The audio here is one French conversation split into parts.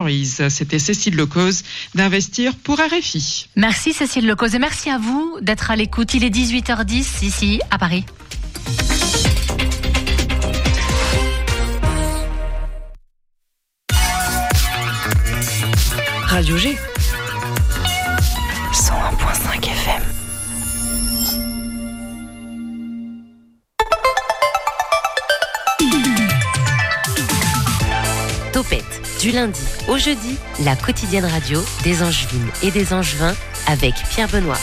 C'était Cécile Lecause d'investir pour RFI. Merci Cécile Lecause et merci à vous d'être à l'écoute. Il est 18h10 ici à Paris. Radio G. du lundi au jeudi, la quotidienne radio des Angevines et des Angevins avec Pierre Benoît.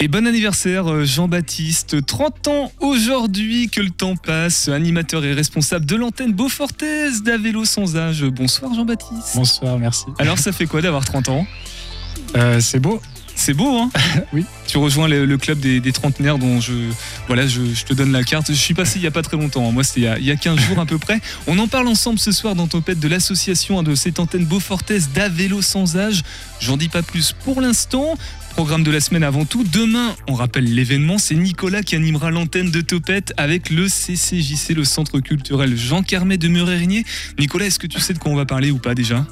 Et bon anniversaire euh, Jean-Baptiste, 30 ans aujourd'hui que le temps passe, animateur et responsable de l'antenne Beaufortaise d'Avélo sans âge. Bonsoir Jean-Baptiste. Bonsoir, merci. Alors ça fait quoi d'avoir 30 ans? Euh, c'est beau. C'est beau hein Oui. Tu rejoins le, le club des, des trentenaires dont je, voilà, je, je te donne la carte. Je suis passé il y a pas très longtemps, hein. moi c'était il y a- il y, a 15 jours à peu près. On en parle ensemble ce soir dans Topette de l'association hein, de cette antenne Beaufortaise d'Avélo sans âge. J'en dis pas plus pour l'instant. Programme de la semaine avant tout. Demain, on rappelle l'événement, c'est Nicolas qui animera l'antenne de Topette avec le CCJC, le Centre culturel Jean Carmet de Murérigné. Nicolas, est-ce que tu sais de quoi on va parler ou pas déjà?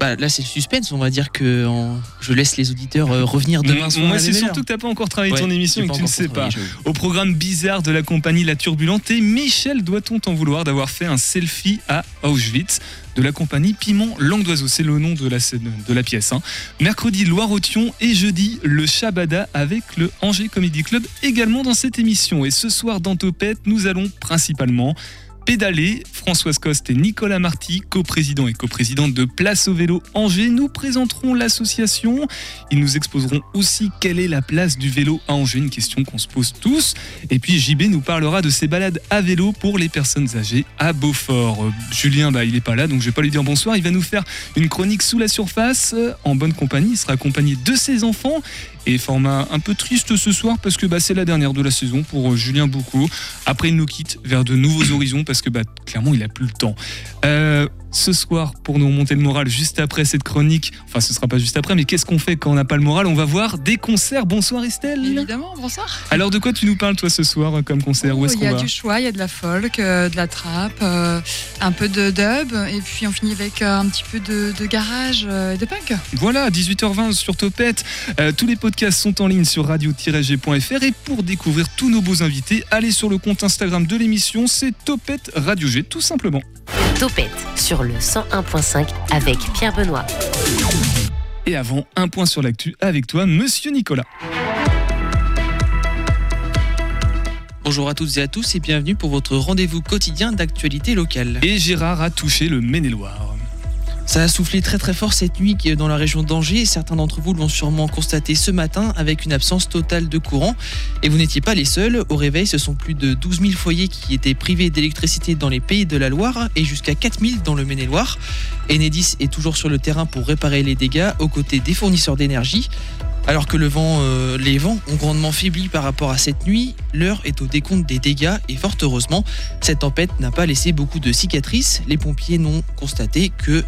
Bah, là, c'est le suspense. On va dire que en- je laisse les auditeurs euh, revenir demain soir. à moi, c'est surtout que t'as pas encore travaillé Ouais, ton émission et que tu ne sais pas. Au programme bizarre de la compagnie La Turbulente et Michel, doit-on t'en vouloir d'avoir fait un selfie à Auschwitz de la compagnie Piment Langue d'Oiseau? C'est le nom de la, scène- de la pièce. hein. Mercredi, Loire-Othion et jeudi, le Shabada avec le Angers Comedy Club également dans cette émission. Et ce soir, dans Topette, nous allons principalement pédaler. Françoise Coste et Nicolas Marty, coprésident et coprésidente de Place au vélo Angers, nous présenteront l'association. Ils nous exposeront aussi quelle est la place du vélo à Angers, une question qu'on se pose tous. Et puis JB nous parlera de ses balades à vélo pour les personnes âgées à Beaufort. Euh, Julien, bah, il est pas là, donc je vais pas lui dire bonsoir. Il va nous faire une chronique sous la surface, euh, en bonne compagnie. Il sera accompagné de ses enfants. Et format un peu triste ce soir parce que bah, c'est la dernière de la saison pour euh, Julien Boucaud. Après, il nous quitte vers de nouveaux horizons parce que bah, clairement, il a plus le temps. Euh, ce soir, pour nous remonter le moral, juste après cette chronique, enfin, ce sera pas juste après, mais qu'est-ce qu'on fait quand on n'a pas le moral? On va voir des concerts. Bonsoir Estelle. Évidemment, bonsoir. Alors, de quoi tu nous parles, toi, ce soir, euh, comme concert? Où Oh, il y a du choix, il y a de la folk, euh, de la trap, euh, un peu de dub, et puis on finit avec euh, un petit peu de, de garage euh, et de punk. Voilà, 18h20 sur Topette. Euh, tous les podcasts sont en ligne sur radio-g.fr. Et pour découvrir tous nos beaux invités, allez sur le compte Instagram de l'émission, c'est Topette Radio G, tout simplement. Topette sur le 101.5 avec Pierre Benoît. Et avant, un point sur l'actu avec toi, monsieur Nicolas. Bonjour à toutes et à tous et bienvenue pour votre rendez-vous quotidien d'actualité locale. Et Gérard a touché le Maine-et-Loire. Ça a soufflé très très fort cette nuit dans la région d'Angers. Certains d'entre vous l'ont sûrement constaté ce matin avec une absence totale de courant. Et vous n'étiez pas les seuls. Au réveil, ce sont plus de 12 000 foyers qui étaient privés d'électricité dans les pays de la Loire et jusqu'à 4 000 dans le Maine-et-Loire. Enedis est toujours sur le terrain pour réparer les dégâts aux côtés des fournisseurs d'énergie. Alors que le vent, euh, les vents ont grandement faibli par rapport à cette nuit, l'heure est au décompte des dégâts et fort heureusement, cette tempête n'a pas laissé beaucoup de cicatrices. Les pompiers n'ont constaté que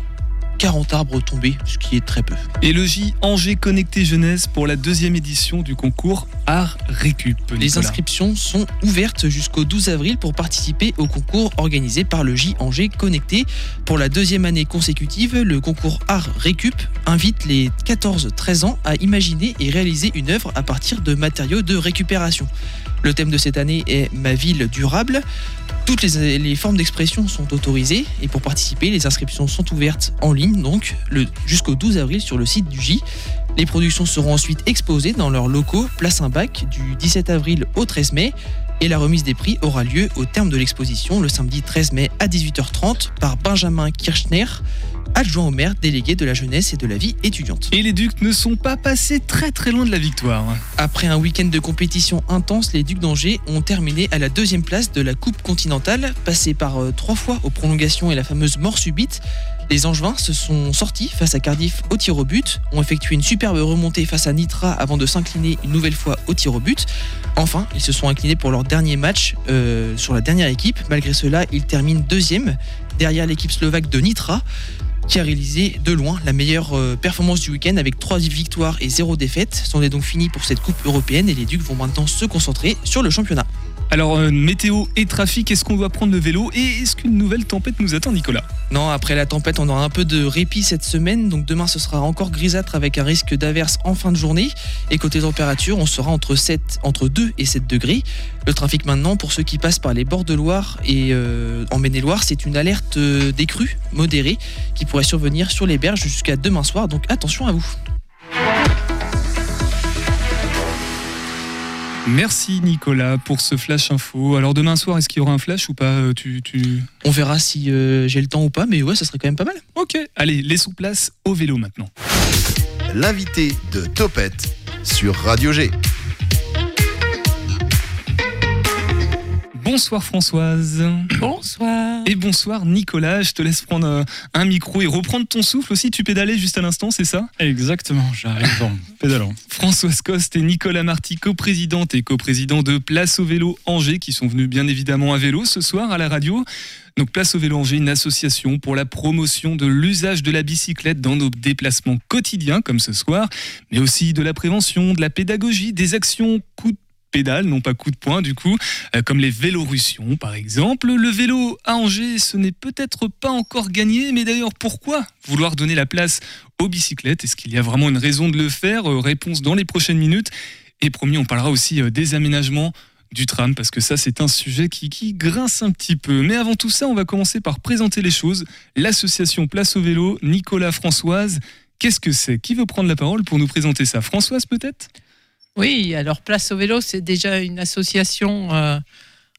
40 arbres tombés, ce qui est très peu. Et le J Angers Connecté Jeunesse pour la deuxième édition du concours Art Récup. Les inscriptions sont ouvertes jusqu'au 12 avril pour participer au concours organisé par le J Angers Connecté. Pour la deuxième année consécutive, le concours Art Récup invite les 14-13 ans à imaginer et réaliser une œuvre à partir de matériaux de récupération. Le thème de cette année est Ma ville durable. Toutes les, formes d'expression sont autorisées et pour participer, les inscriptions sont ouvertes en ligne donc jusqu'au 12 avril sur le site du J. Les productions seront ensuite exposées dans leurs locaux Place un bac du 17 avril au 13 mai et la remise des prix aura lieu au terme de l'exposition le samedi 13 mai à 18h30 par Benjamin Kirchner, adjoint au maire délégué de la jeunesse et de la vie étudiante. Et les Ducs ne sont pas passés très très loin de la victoire. Après un week-end de compétition intense, les Ducs d'Angers ont terminé à la deuxième place de la Coupe continentale, passés par euh, trois fois aux prolongations et la fameuse mort subite. Les Angevins se sont sortis face à Cardiff au tir au but, ont effectué une superbe remontée face à Nitra avant de s'incliner une nouvelle fois au tir au but. Enfin, ils se sont inclinés pour leur dernier match euh, sur la dernière équipe. Malgré cela, ils terminent deuxième derrière l'équipe slovaque de Nitra qui a réalisé de loin la meilleure euh, performance du week-end avec 3 victoires et 0 défaite. C'en est donc fini pour cette Coupe européenne et les Ducs vont maintenant se concentrer sur le championnat. Alors, euh, météo et trafic, est-ce qu'on doit prendre le vélo Et est-ce qu'une nouvelle tempête nous attend, Nicolas? Non, après la tempête, on aura un peu de répit cette semaine. Donc demain, ce sera encore grisâtre avec un risque d'averse en fin de journée. Et côté température, on sera entre, 7, entre 2 et 7 degrés. Le trafic maintenant, pour ceux qui passent par les bords de Loire et euh, en Maine-et-Loire, c'est une alerte euh, des crues modérée qui pourrait survenir sur les berges jusqu'à demain soir. Donc attention à vous. Merci Nicolas pour ce flash info. Alors demain soir, est-ce qu'il y aura un flash ou pas euh, tu, tu... On verra si euh, j'ai le temps ou pas, mais ouais, ça serait quand même pas mal. Ok, allez, laissons place au vélo maintenant. L'invité de Topette sur Radio G. Bonsoir Françoise. Bonsoir. Et bonsoir Nicolas, je te laisse prendre euh, un micro et reprendre ton souffle aussi. Tu pédalais juste à l'instant, c'est ça? Exactement, j'arrive en pédalant. Françoise Coste et Nicolas Marty, coprésidente et coprésident de Place au vélo Angers, qui sont venus bien évidemment à vélo ce soir à la radio. Donc Place au vélo Angers, une association pour la promotion de l'usage de la bicyclette dans nos déplacements quotidiens, comme ce soir, mais aussi de la prévention, de la pédagogie, des actions coup de pédale, non pas coup de poing du coup, euh, comme les vélorussions par exemple. Le vélo à Angers, ce n'est peut-être pas encore gagné, mais d'ailleurs pourquoi vouloir donner la place aux bicyclettes? Est-ce qu'il y a vraiment une raison de le faire? Euh, Réponse dans les prochaines minutes. Et promis, on parlera aussi euh, des aménagements du tram, parce que ça c'est un sujet qui, qui grince un petit peu. Mais avant tout ça, on va commencer par présenter les choses. L'association Place au vélo, Nicolas Françoise, qu'est-ce que c'est? Qui veut prendre la parole pour nous présenter ça? Françoise peut-être? Oui, alors Place au vélo, c'est déjà une association euh,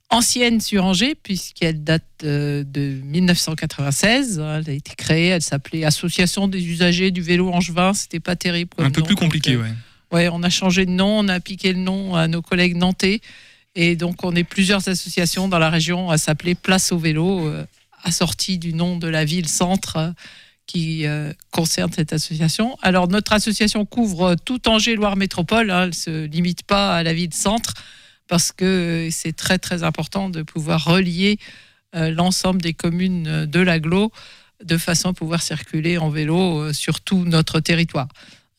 ancienne sur Angers, puisqu'elle date euh, de 1996. Elle a été créée, elle s'appelait Association des usagers du vélo angevin. C'était pas terrible. comme Un peu nom, plus donc, compliqué, euh, ouais. Ouais, on a changé de nom, on a appliqué le nom à nos collègues nantais. Et donc, on est plusieurs associations dans la région à s'appeler Place au vélo, euh, assorti du nom de la ville-centre qui euh, concerne cette association. Alors, notre association couvre tout Angers-Loire Métropole. hein, elle se limite pas à la ville-centre parce que c'est très, très important de pouvoir relier euh, l'ensemble des communes euh, de l'agglo de façon à pouvoir circuler en vélo sur tout notre territoire.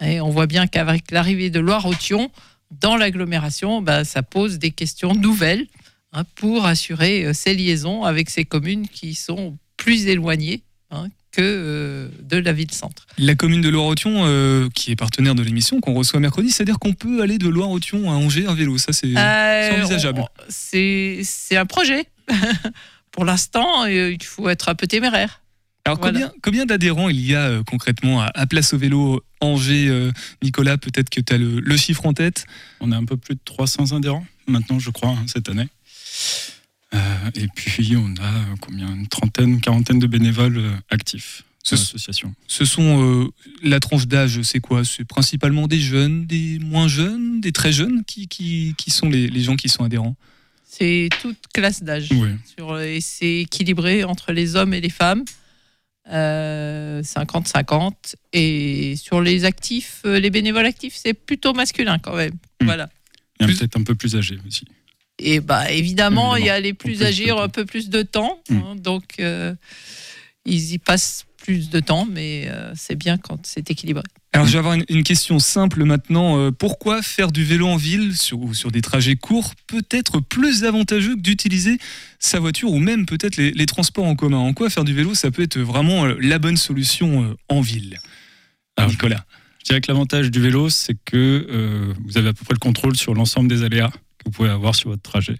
Et on voit bien qu'avec l'arrivée de Loire-Othion dans l'agglomération, bah, ça pose des questions nouvelles hein, pour assurer ces liaisons avec ces communes qui sont plus éloignées hein, que euh, de la ville-centre. La commune de Loire-Othion, euh, qui est partenaire de l'émission, qu'on reçoit mercredi, c'est-à-dire qu'on peut aller de Loire-Othion à Angers en vélo. Ça, c'est Euh, envisageable. C'est c'est un projet. pour l'instant, il faut être un peu téméraire. Alors, Voilà. combien, combien d'adhérents il y a euh, concrètement à, à Place au vélo Angers euh, Nicolas, peut-être que tu as le, le chiffre en tête? On a un peu plus de 300 adhérents maintenant, je crois, hein, cette année. Euh, et puis, on a euh, combien? Une trentaine, une quarantaine de bénévoles euh, actifs Ce- de l'association. Ce sont euh, la tranche d'âge, c'est quoi? C'est principalement des jeunes, des moins jeunes, des très jeunes qui, qui, qui sont les, les gens qui sont adhérents? C'est toute classe d'âge. Oui. Sur- et c'est équilibré entre les hommes et les femmes. euh, 50-50. Et sur les actifs, les bénévoles actifs, c'est plutôt masculin quand même. Mm. Voilà. Et Plus- peut-être un peu plus âgés aussi. Et bah évidemment, il y a les plus âgés, un peu plus de temps. Mm. hein, donc, euh, ils y passent plus de temps, mais euh, c'est bien quand c'est équilibré. Alors, je vais avoir une, une question simple maintenant. Euh, pourquoi faire du vélo en ville sur, ou sur des trajets courts peut être plus avantageux que d'utiliser sa voiture ou même peut-être les, les transports en commun? En quoi faire du vélo, ça peut être vraiment euh, la bonne solution euh, en ville? Alors, Nicolas. Je dirais que l'avantage du vélo, c'est que euh, vous avez à peu près le contrôle sur l'ensemble des aléas que vous pouvez avoir sur votre trajet.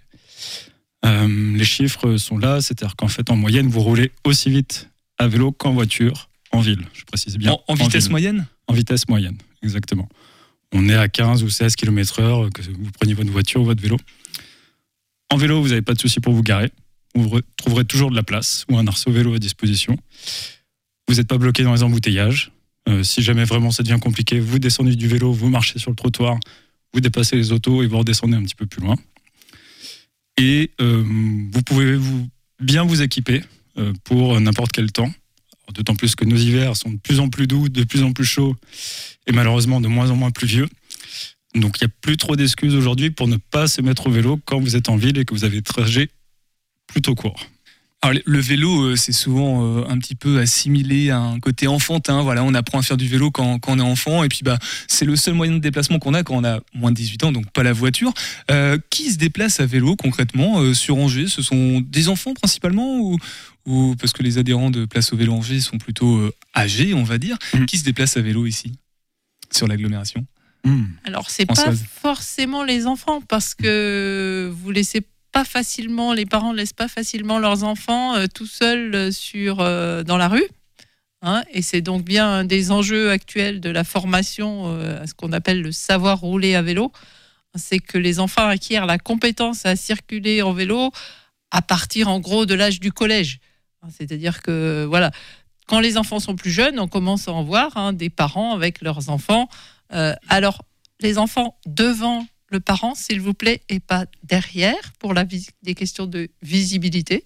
Euh, les chiffres sont là, c'est-à-dire qu'en fait, en moyenne, vous roulez aussi vite à vélo qu'en voiture en ville. Je précise bien. En, en vitesse moyenne? En vitesse moyenne, exactement. On est à 15 ou 16 km/h, que vous preniez votre voiture ou votre vélo. En vélo, vous n'avez pas de souci pour vous garer. Vous re- trouverez toujours de la place ou un arceau vélo à disposition. Vous n'êtes pas bloqué dans les embouteillages. Euh, si jamais vraiment ça devient compliqué, vous descendez du vélo, vous marchez sur le trottoir, vous dépassez les autos et vous redescendez un petit peu plus loin. Et euh, vous pouvez vous, bien vous équiper euh, pour n'importe quel temps. D'autant plus que nos hivers sont de plus en plus doux, de plus en plus chauds et malheureusement de moins en moins pluvieux. Donc il n'y a plus trop d'excuses aujourd'hui pour ne pas se mettre au vélo quand vous êtes en ville et que vous avez des trajets plutôt courts. Alors, le vélo, euh, c'est souvent euh, un petit peu assimilé à un côté enfantin. Voilà, on apprend à faire du vélo quand, quand on est enfant, et puis bah, c'est le seul moyen de déplacement qu'on a quand on a moins de 18 ans, donc pas la voiture. Euh, qui se déplace à vélo concrètement euh, sur Angers? Ce sont des enfants principalement ou, ou parce que les adhérents de Place au Vélo Angers sont plutôt euh, âgés, on va dire. Mm. Qui se déplace à vélo ici sur l'agglomération? Hmm. Alors, c'est pas forcément les enfants, parce que vous laissez pas facilement, les parents ne laissent pas facilement leurs enfants euh, tout seuls euh, sur, euh, dans la rue. hein, et c'est donc bien un des enjeux actuels de la formation à ce qu'on appelle le savoir rouler à vélo. C'est que les enfants acquièrent la compétence à circuler en vélo à partir en gros de l'âge du collège. C'est-à-dire que voilà, quand les enfants sont plus jeunes, on commence à en voir hein, des parents avec leurs enfants. Alors, les enfants devant le parent, s'il vous plaît, et pas derrière, pour la des questions de visibilité.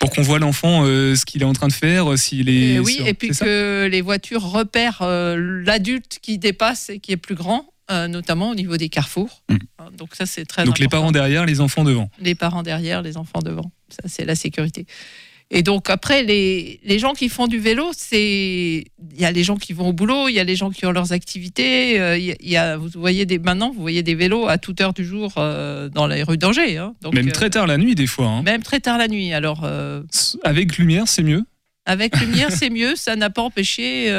Pour qu'on voit l'enfant euh, ce qu'il est en train de faire, euh, s'il est. Et oui, sur- et puis que les voitures repèrent euh, l'adulte qui dépasse et qui est plus grand, euh, notamment au niveau des carrefours. Mm. Hein, Donc ça, c'est très Donc les important. parents derrière, les enfants devant. les parents derrière, les enfants devant. Ça, c'est la sécurité. Et donc après, les, les gens qui font du vélo, c'est il y a les gens qui vont au boulot, il y a les gens qui ont leurs activités. euh, y a- il y a, vous voyez des maintenant, vous voyez des vélos à toute heure du jour euh, dans les rues d'Angers. hein. Donc, Même euh, très tard la nuit, des fois. hein. même très tard la nuit. Alors Avec lumière, c'est mieux? avec lumière, c'est mieux. Ça n'a pas empêché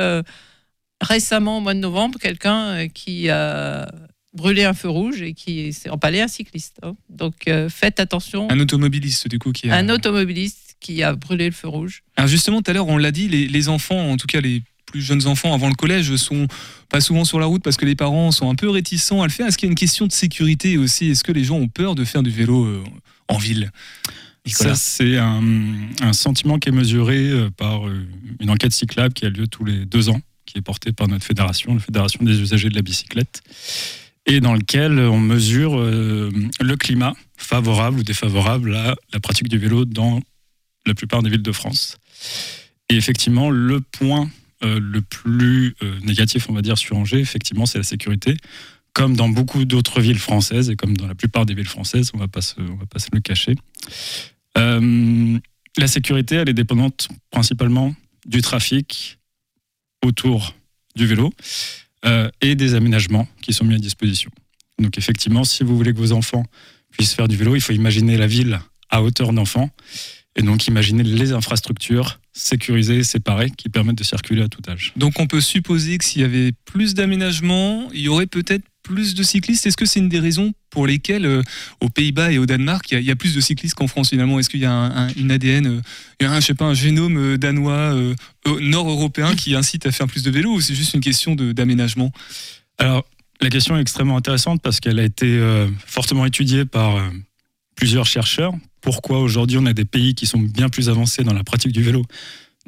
récemment au mois de novembre quelqu'un qui a brûlé un feu rouge et qui s'est empalé un cycliste. hein. Donc faites attention. Un automobiliste, du coup, qui a. un automobiliste qui a brûlé le feu rouge. Alors justement, tout à l'heure, on l'a dit, les, les enfants, en tout cas les plus jeunes enfants avant le collège, sont pas souvent sur la route parce que les parents sont un peu réticents à le faire. Est-ce qu'il y a une question de sécurité aussi? Est-ce que les gens ont peur de faire du vélo euh, en ville? Nicolas Ça, c'est un, un sentiment qui est mesuré euh, par euh, une enquête cyclable qui a lieu tous les deux ans, qui est portée par notre fédération, la Fédération des usagers de la bicyclette, et dans lequel on mesure euh, le climat favorable ou défavorable à la pratique du vélo dans la plupart des villes de France. Et effectivement, le point euh, le plus euh, négatif, on va dire, sur Angers, effectivement, c'est la sécurité. Comme dans beaucoup d'autres villes françaises et comme dans la plupart des villes françaises, on on va pas se le cacher. Euh, la sécurité, elle est dépendante principalement du trafic autour du vélo et des aménagements qui sont mis à disposition. Donc effectivement, si vous voulez que vos enfants puissent faire du vélo, il faut imaginer la ville à hauteur d'enfant et donc imaginer les infrastructures sécurisées, séparées, qui permettent de circuler à tout âge. Donc on peut supposer que s'il y avait plus d'aménagements, il y aurait peut-être plus de cyclistes. Est-ce que c'est une des raisons pour lesquelles euh, aux Pays-Bas et au Danemark, il y a, il y a plus de cyclistes qu'en France finalement? Est-ce qu'il y a un, un- une ADN, euh, il y a un, je sais pas, un génome euh, danois, euh, nord-européen qui incite à faire plus de vélo ou c'est juste une question d'aménagement? Alors, la question est extrêmement intéressante parce qu'elle a été fortement étudiée par plusieurs chercheurs. Pourquoi aujourd'hui on a des pays qui sont bien plus avancés dans la pratique du vélo,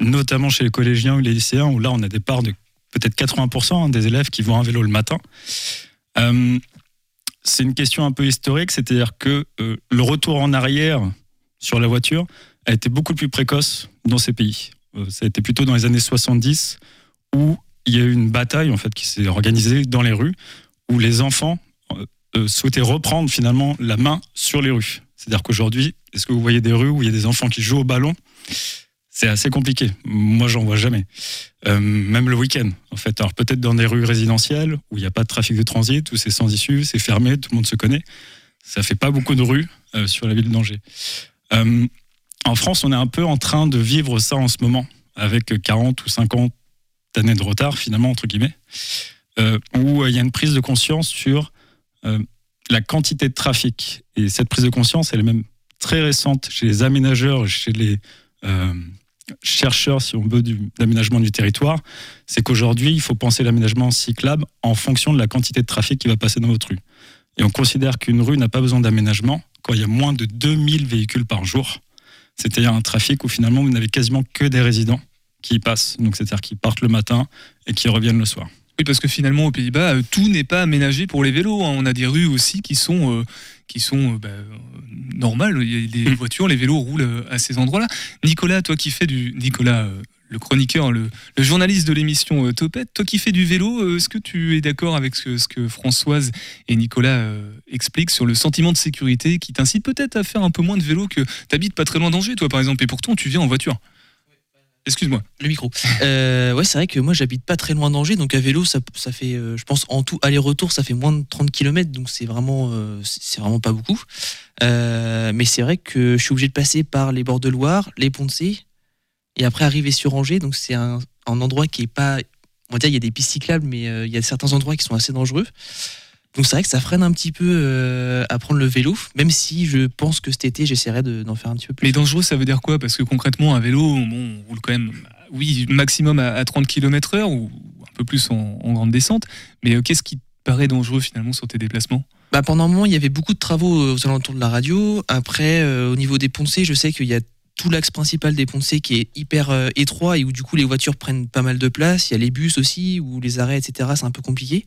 notamment chez les collégiens ou les lycéens, où là on a des parts de peut-être 80% hein, des élèves qui vont à vélo le matin. Euh, c'est une question un peu historique, c'est-à-dire que euh, le retour en arrière sur la voiture a été beaucoup plus précoce dans ces pays. Euh, ça a été plutôt dans les années 70 où il y a eu une bataille en fait qui s'est organisée dans les rues où les enfants souhaitaient reprendre finalement la main sur les rues. C'est-à-dire qu'aujourd'hui, est-ce que vous voyez des rues où il y a des enfants qui jouent au ballon? C'est assez compliqué. Moi, j'en vois jamais. Euh, même le week-end, en fait. Alors peut-être dans des rues résidentielles où il n'y a pas de trafic de transit, où c'est sans issue, c'est fermé, tout le monde se connaît. Ça fait pas beaucoup de rues euh, sur la ville d'Angers. Euh, en France, on est un peu en train de vivre ça en ce moment, avec 40 ou 50 années de retard, finalement, entre guillemets, où il y a une prise de conscience sur la quantité de trafic. Et cette prise de conscience, elle est même très récente chez les aménageurs, chez les euh, chercheurs, si on veut, du- d'aménagement du territoire. C'est qu'aujourd'hui, il faut penser l'aménagement cyclable en fonction de la quantité de trafic qui va passer dans votre rue. Et on considère qu'une rue n'a pas besoin d'aménagement quand il y a moins de 2000 véhicules par jour. C'est-à-dire un trafic où finalement vous n'avez quasiment que des résidents qui y passent. Donc c'est-à-dire qui partent le matin et qui reviennent le soir. Oui, parce que finalement, aux Pays-Bas, euh, tout n'est pas aménagé pour les vélos. hein. On a des rues aussi qui sont, euh, qui sont euh, bah, normales. Les Mm. voitures, les vélos roulent à ces endroits-là. Nicolas, toi qui fais du. Nicolas, euh, le chroniqueur, le, le journaliste de l'émission euh, Topette. Toi qui fais du vélo, est-ce que tu es d'accord avec ce, ce que Françoise et Nicolas expliquent sur le sentiment de sécurité qui t'incite peut-être à faire un peu moins de vélo que t'habites pas très loin d'Angers, toi par exemple, et pourtant tu viens en voiture? Excuse-moi. Le micro. Euh, ouais, c'est vrai que moi j'habite pas très loin d'Angers, donc à vélo ça, ça fait, euh, je pense en tout aller-retour ça fait moins de 30 km, donc c'est vraiment, euh, c'est vraiment pas beaucoup. Euh, mais c'est vrai que je suis obligé de passer par les bords de Loire, les ponts de C, et après arriver sur Angers, donc c'est un, endroit qui est pas, on va dire il y a des pistes cyclables, mais il y a certains endroits qui sont assez dangereux. Donc c'est vrai que ça freine un petit peu euh, à prendre le vélo, même si je pense que cet été j'essaierai de- d'en faire un petit peu plus. Mais dangereux, ça veut dire quoi? Parce que concrètement, un vélo, bon, on roule quand même, oui, maximum à, à 30 km/h ou un peu plus en, en grande descente. Mais euh, qu'est-ce qui te paraît dangereux finalement sur tes déplacements? Bah, pendant un moment, il y avait beaucoup de travaux euh, aux alentours de la radio. Après, euh, au niveau des ponts de C, je sais qu'il y a tout l'axe principal des C qui est hyper euh, étroit et où du coup les voitures prennent pas mal de place. Il y a les bus aussi, où les arrêts, etc. C'est un peu compliqué.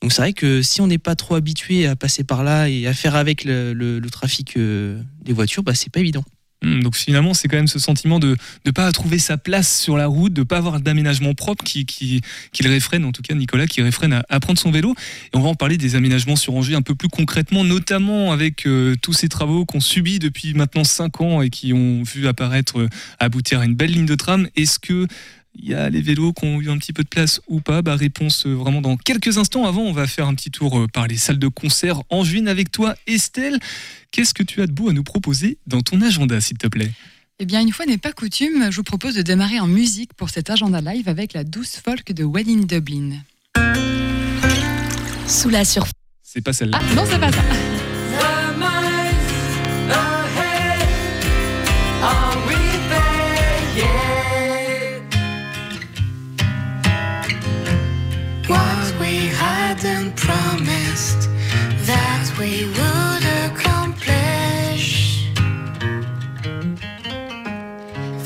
Donc c'est vrai que si on n'est pas trop habitué à passer par là et à faire avec le, trafic euh, des voitures, bah, c'est pas évident. Hmm, Donc finalement, c'est quand même ce sentiment de ne pas trouver sa place sur la route, de pas avoir d'aménagement propre qui, le réfrène, en tout cas Nicolas, qui réfrène à, à prendre son vélo. Et on va en parler des aménagements sur Angers un peu plus concrètement, notamment avec euh, tous ces travaux qu'on subit depuis maintenant 5 ans et qui ont vu apparaître, euh, aboutir à une belle ligne de tram. Est-ce que il y a les vélos qui ont eu un petit peu de place ou pas bah, Réponse euh, vraiment dans quelques instants. Avant, on va faire un petit tour euh, par les salles de concert en juin avec toi, Estelle. Qu'est-ce que tu as de beau à nous proposer dans ton agenda, s'il te plaît? Eh bien, une fois n'est pas coutume, je vous propose de démarrer en musique pour cet agenda live avec la douce folk de Wedding Dublin. Sous la surface. C'est pas celle-là. Ah, non, c'est pas ça. past that we will.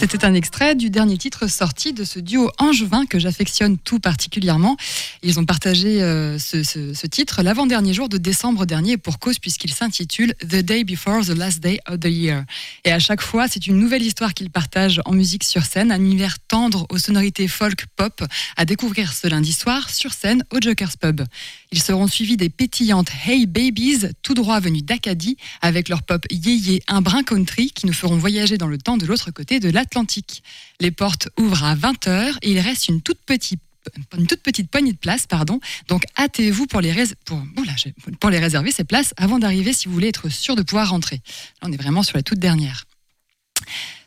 C'était un extrait du dernier titre sorti de ce duo angevin que j'affectionne tout particulièrement. Ils ont partagé euh, ce, titre l'avant-dernier jour de décembre dernier pour cause puisqu'il s'intitule The Day Before the Last Day of the Year. Et à chaque fois, c'est une nouvelle histoire qu'ils partagent en musique sur scène, un univers tendre aux sonorités folk pop à découvrir ce lundi soir sur scène au Joker's Pub. Ils seront suivis des pétillantes Hey Babies, tout droit venues d'Acadie, avec leur pop yéyé, un brin country qui nous feront voyager dans le temps de l'autre côté de l'Atlantique. Les portes ouvrent à 20h et il reste une toute petite poignée de places, pardon. Donc hâtez-vous pour pour les réserver ces places avant d'arriver si vous voulez être sûr de pouvoir rentrer. Là, on est vraiment sur la toute dernière.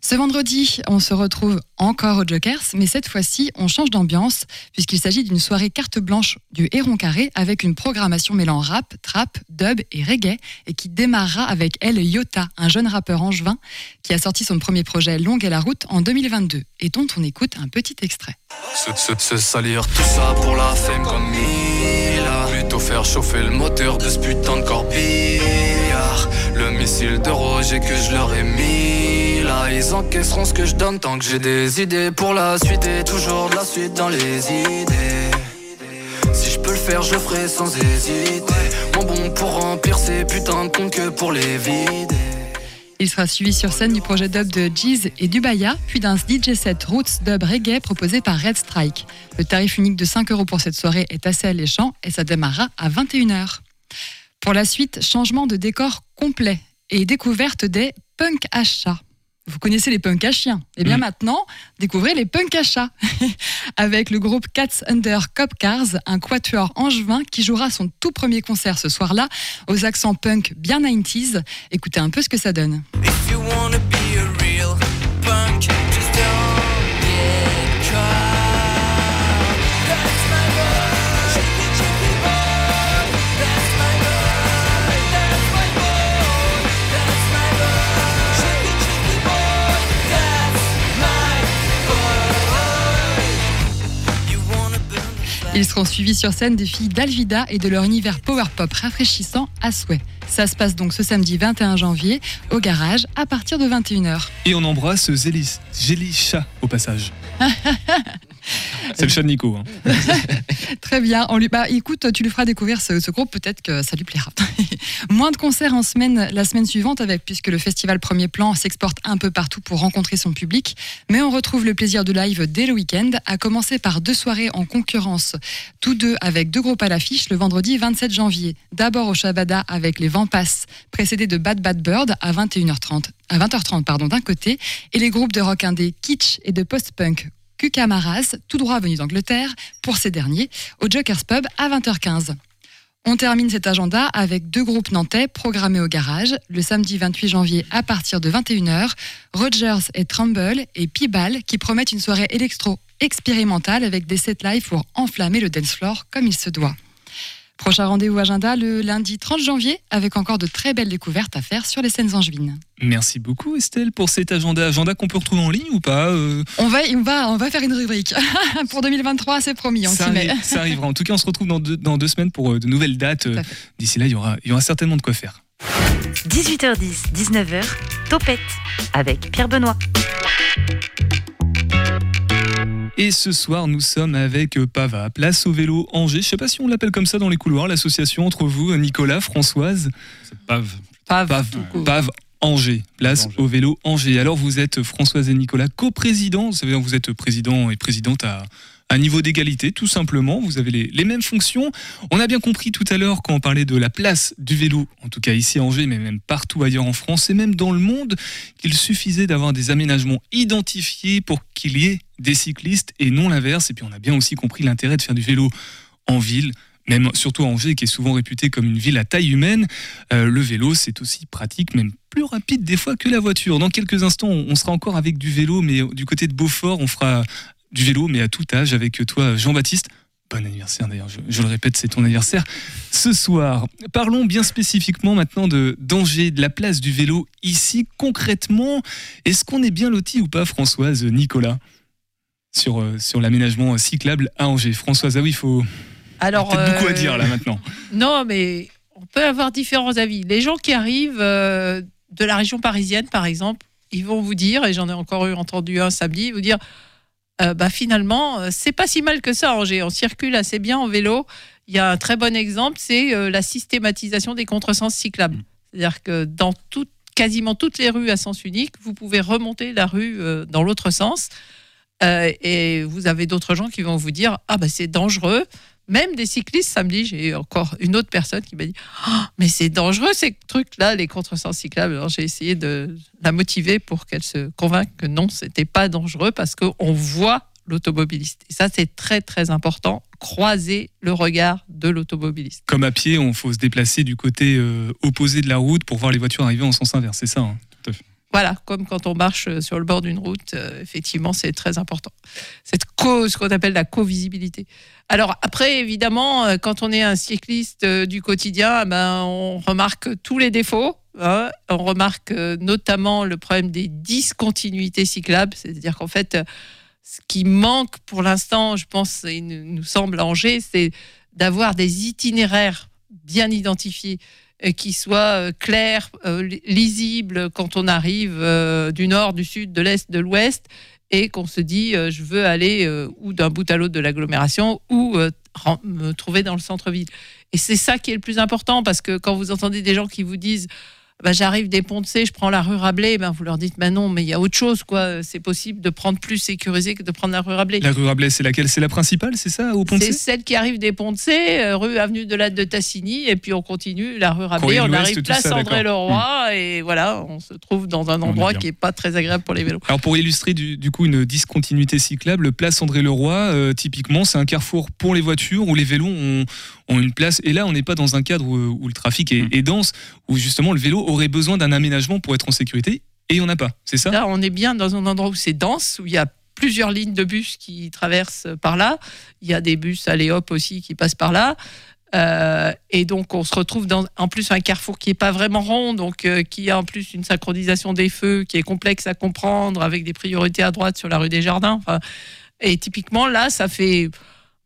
Ce vendredi, on se retrouve encore au Jokers, mais cette fois-ci, on change d'ambiance puisqu'il s'agit d'une soirée carte blanche du Héron Carré avec une programmation mêlant rap, trap, dub et reggae et qui démarrera avec El Yota, un jeune rappeur angevin qui a sorti son premier projet Longue et la route en 2022 et dont on écoute un petit extrait. Plutôt faire chauffer le moteur de ce Le missile de Roger que je leur ai mis Ils encaisseront ce que je donne tant que j'ai des idées pour la suite Et toujours de la suite dans les idées Si je peux le faire je le ferai sans hésiter Mon bon pour remplir ces putains de comptes que pour les vider Il sera suivi sur scène du projet dub de Jeez et Dubaya, puis d'un DJ set Roots Dub Reggae proposé par Red Strike. Le tarif unique de 5 euros pour cette soirée est assez alléchant et ça démarrera à 21h. Pour la suite, changement de décor complet et découverte des punk à chats. Vous connaissez les punks à chiens. Eh bien maintenant, découvrez les punks à chats. Avec le groupe Cats Under Cop Cars, un quatuor angevin qui jouera son tout premier concert ce soir-là aux accents punk bien 90s. Écoutez un peu ce que ça donne. If you wanna be a real punk, Ils seront suivis sur scène des filles d'Alvida et de leur univers power pop rafraîchissant à souhait. Ça se passe donc ce samedi 21 janvier au garage à partir de 21h. Et on embrasse Zélis, Gélisha au passage. C'est le chat de Nico. hein. Très bien. On lui, bah, écoute, tu lui feras découvrir ce, groupe, peut-être que ça lui plaira. Moins de concerts en semaine la semaine suivante, avec puisque le festival Premier Plan s'exporte un peu partout pour rencontrer son public. Mais on retrouve le plaisir de live dès le week-end, à commencer par deux soirées en concurrence, tous deux avec deux groupes à l'affiche, le vendredi 27 janvier. D'abord au Shabada avec les Passent, précédé de Bad Bad Bird à 21h30, à 20h30 pardon, d'un côté, et les groupes de rock indé Kitsch et de post-punk Cucamaras, tout droit venus d'Angleterre, pour ces derniers, au Joker's Pub à 20h15. On termine cet agenda avec deux groupes nantais programmés au garage, le samedi 28 janvier à partir de 21h, Rogers et Trumbull et Pibal qui promettent une soirée électro expérimentale avec des sets live pour enflammer le dance floor comme il se doit. Prochain rendez-vous agenda le lundi 30 janvier avec encore de très belles découvertes à faire sur les scènes angevines. Merci beaucoup Estelle pour cet agenda. Agenda qu'on peut retrouver en ligne ou pas euh, On va, on va, on va faire une rubrique pour 2023, c'est promis, on ça, s'y met. arri- ça arrivera. En tout cas, on se retrouve dans deux, dans deux semaines pour euh, de nouvelles dates. Euh, D'ici là, il y aura, il y aura certainement de quoi faire. 18h10, 19h, Topette avec Pierre Benoît. Et ce soir, nous sommes avec Pava, place au vélo Angers. Je sais pas si on l'appelle comme ça dans les couloirs, l'association entre vous, Nicolas, Françoise. C'est Pave. Pave. Pave, Pave Angers, place au vélo Angers. Alors vous êtes Françoise et Nicolas coprésidents, vous êtes président et présidente à, à niveau d'égalité, tout simplement. Vous avez les, mêmes fonctions. On a bien compris tout à l'heure quand on parlait de la place du vélo, en tout cas ici à Angers, mais même partout ailleurs en France et même dans le monde, qu'il suffisait d'avoir des aménagements identifiés pour qu'il y ait des cyclistes et non l'inverse. Et puis on a bien aussi compris l'intérêt de faire du vélo en ville. Même surtout à Angers, qui est souvent réputée comme une ville à taille humaine, euh, le vélo c'est aussi pratique, même plus rapide des fois que la voiture. Dans quelques instants, on sera encore avec du vélo, mais du côté de Beaufort, on fera du vélo, mais à tout âge, avec toi, Jean-Baptiste. Bon anniversaire d'ailleurs, je, je le répète, c'est ton anniversaire ce soir. Parlons bien spécifiquement maintenant de d'Angers, de la place du vélo ici. Concrètement, est-ce qu'on est bien loti ou pas, Françoise, Nicolas, sur, euh, sur l'aménagement cyclable à Angers? Françoise, ah oui, il faut Alors, peut-être beaucoup à euh, dire là maintenant. Non, mais on peut avoir différents avis. Les gens qui arrivent euh, de la région parisienne, par exemple, ils vont vous dire, et j'en ai encore eu entendu un samedi, vous dire, euh, bah finalement, euh, c'est pas si mal que ça, Angers. On circule assez bien en vélo. Il y a un très bon exemple, c'est euh, la systématisation des contresens cyclables. C'est-à-dire que dans tout- quasiment toutes les rues à sens unique, vous pouvez remonter la rue euh, dans l'autre sens. Et vous avez d'autres gens qui vont vous dire ah bah c'est dangereux. Même des cyclistes samedi, j'ai eu encore une autre personne qui m'a dit Ah, mais c'est dangereux ces trucs-là, les contresens cyclables. J'ai essayé de la motiver pour qu'elle se convainque que non, c'était pas dangereux parce qu'on voit l'automobiliste. Et ça c'est très très important. Croiser le regard de l'automobiliste. Comme à pied, on faut se déplacer du côté euh, opposé de la route pour voir les voitures arriver en sens inverse, c'est ça hein Voilà, comme quand on marche euh, sur le bord d'une route, euh, effectivement, c'est très important. Cette cause qu'on appelle la co-visibilité. Alors après, évidemment, euh, quand on est un cycliste du quotidien, eh ben, on remarque tous les défauts. hein. On remarque notamment le problème des discontinuités cyclables, c'est-à-dire qu'en fait, ce qui manque pour l'instant, je pense, et nous semble à Angers, c'est d'avoir des itinéraires bien identifiés qui soient euh, clairs, euh, li- lisibles quand on arrive euh, du nord, du sud, de l'est, de l'ouest, et qu'on se dit euh, je veux aller euh, ou d'un bout à l'autre de l'agglomération ou euh, me trouver dans le centre-ville. Et c'est ça qui est le plus important parce que quand vous entendez des gens qui vous disent bah, j'arrive des ponts de C, je prends la rue Rabelais, ben vous leur dites bah non, mais il y a autre chose quoi. C'est possible de prendre plus sécurisé que de prendre la rue Rabelais. La rue Rabelais, c'est laquelle? C'est la principale, c'est ça, au pont de C'est C celle qui arrive des Ponts de C, euh, rue Avenue de la de Tassigny, et puis on continue la rue Rabelais, on arrive place ça, André d'accord. Leroy, et voilà, on se trouve dans un est endroit qui est pas très agréable pour les vélos. Alors pour illustrer du, du coup une discontinuité cyclable, place André Leroy, euh, typiquement, c'est un carrefour pour les voitures où les vélos ont, ont une place. Et là, on n'est pas dans un cadre où, où le trafic est, est dense, où justement le vélo aurait besoin d'un aménagement pour être en sécurité, et il n'y en a pas, c'est ça? Là, on est bien dans un endroit où c'est dense, où il y a plusieurs lignes de bus qui traversent par là. Il y a des bus Aléop aussi qui passent par là. Euh, et donc, on se retrouve dans en plus un carrefour qui est pas vraiment rond, donc euh, qui a en plus une synchronisation des feux qui est complexe à comprendre, avec des priorités à droite sur la rue des Jardins. Et typiquement, là, ça fait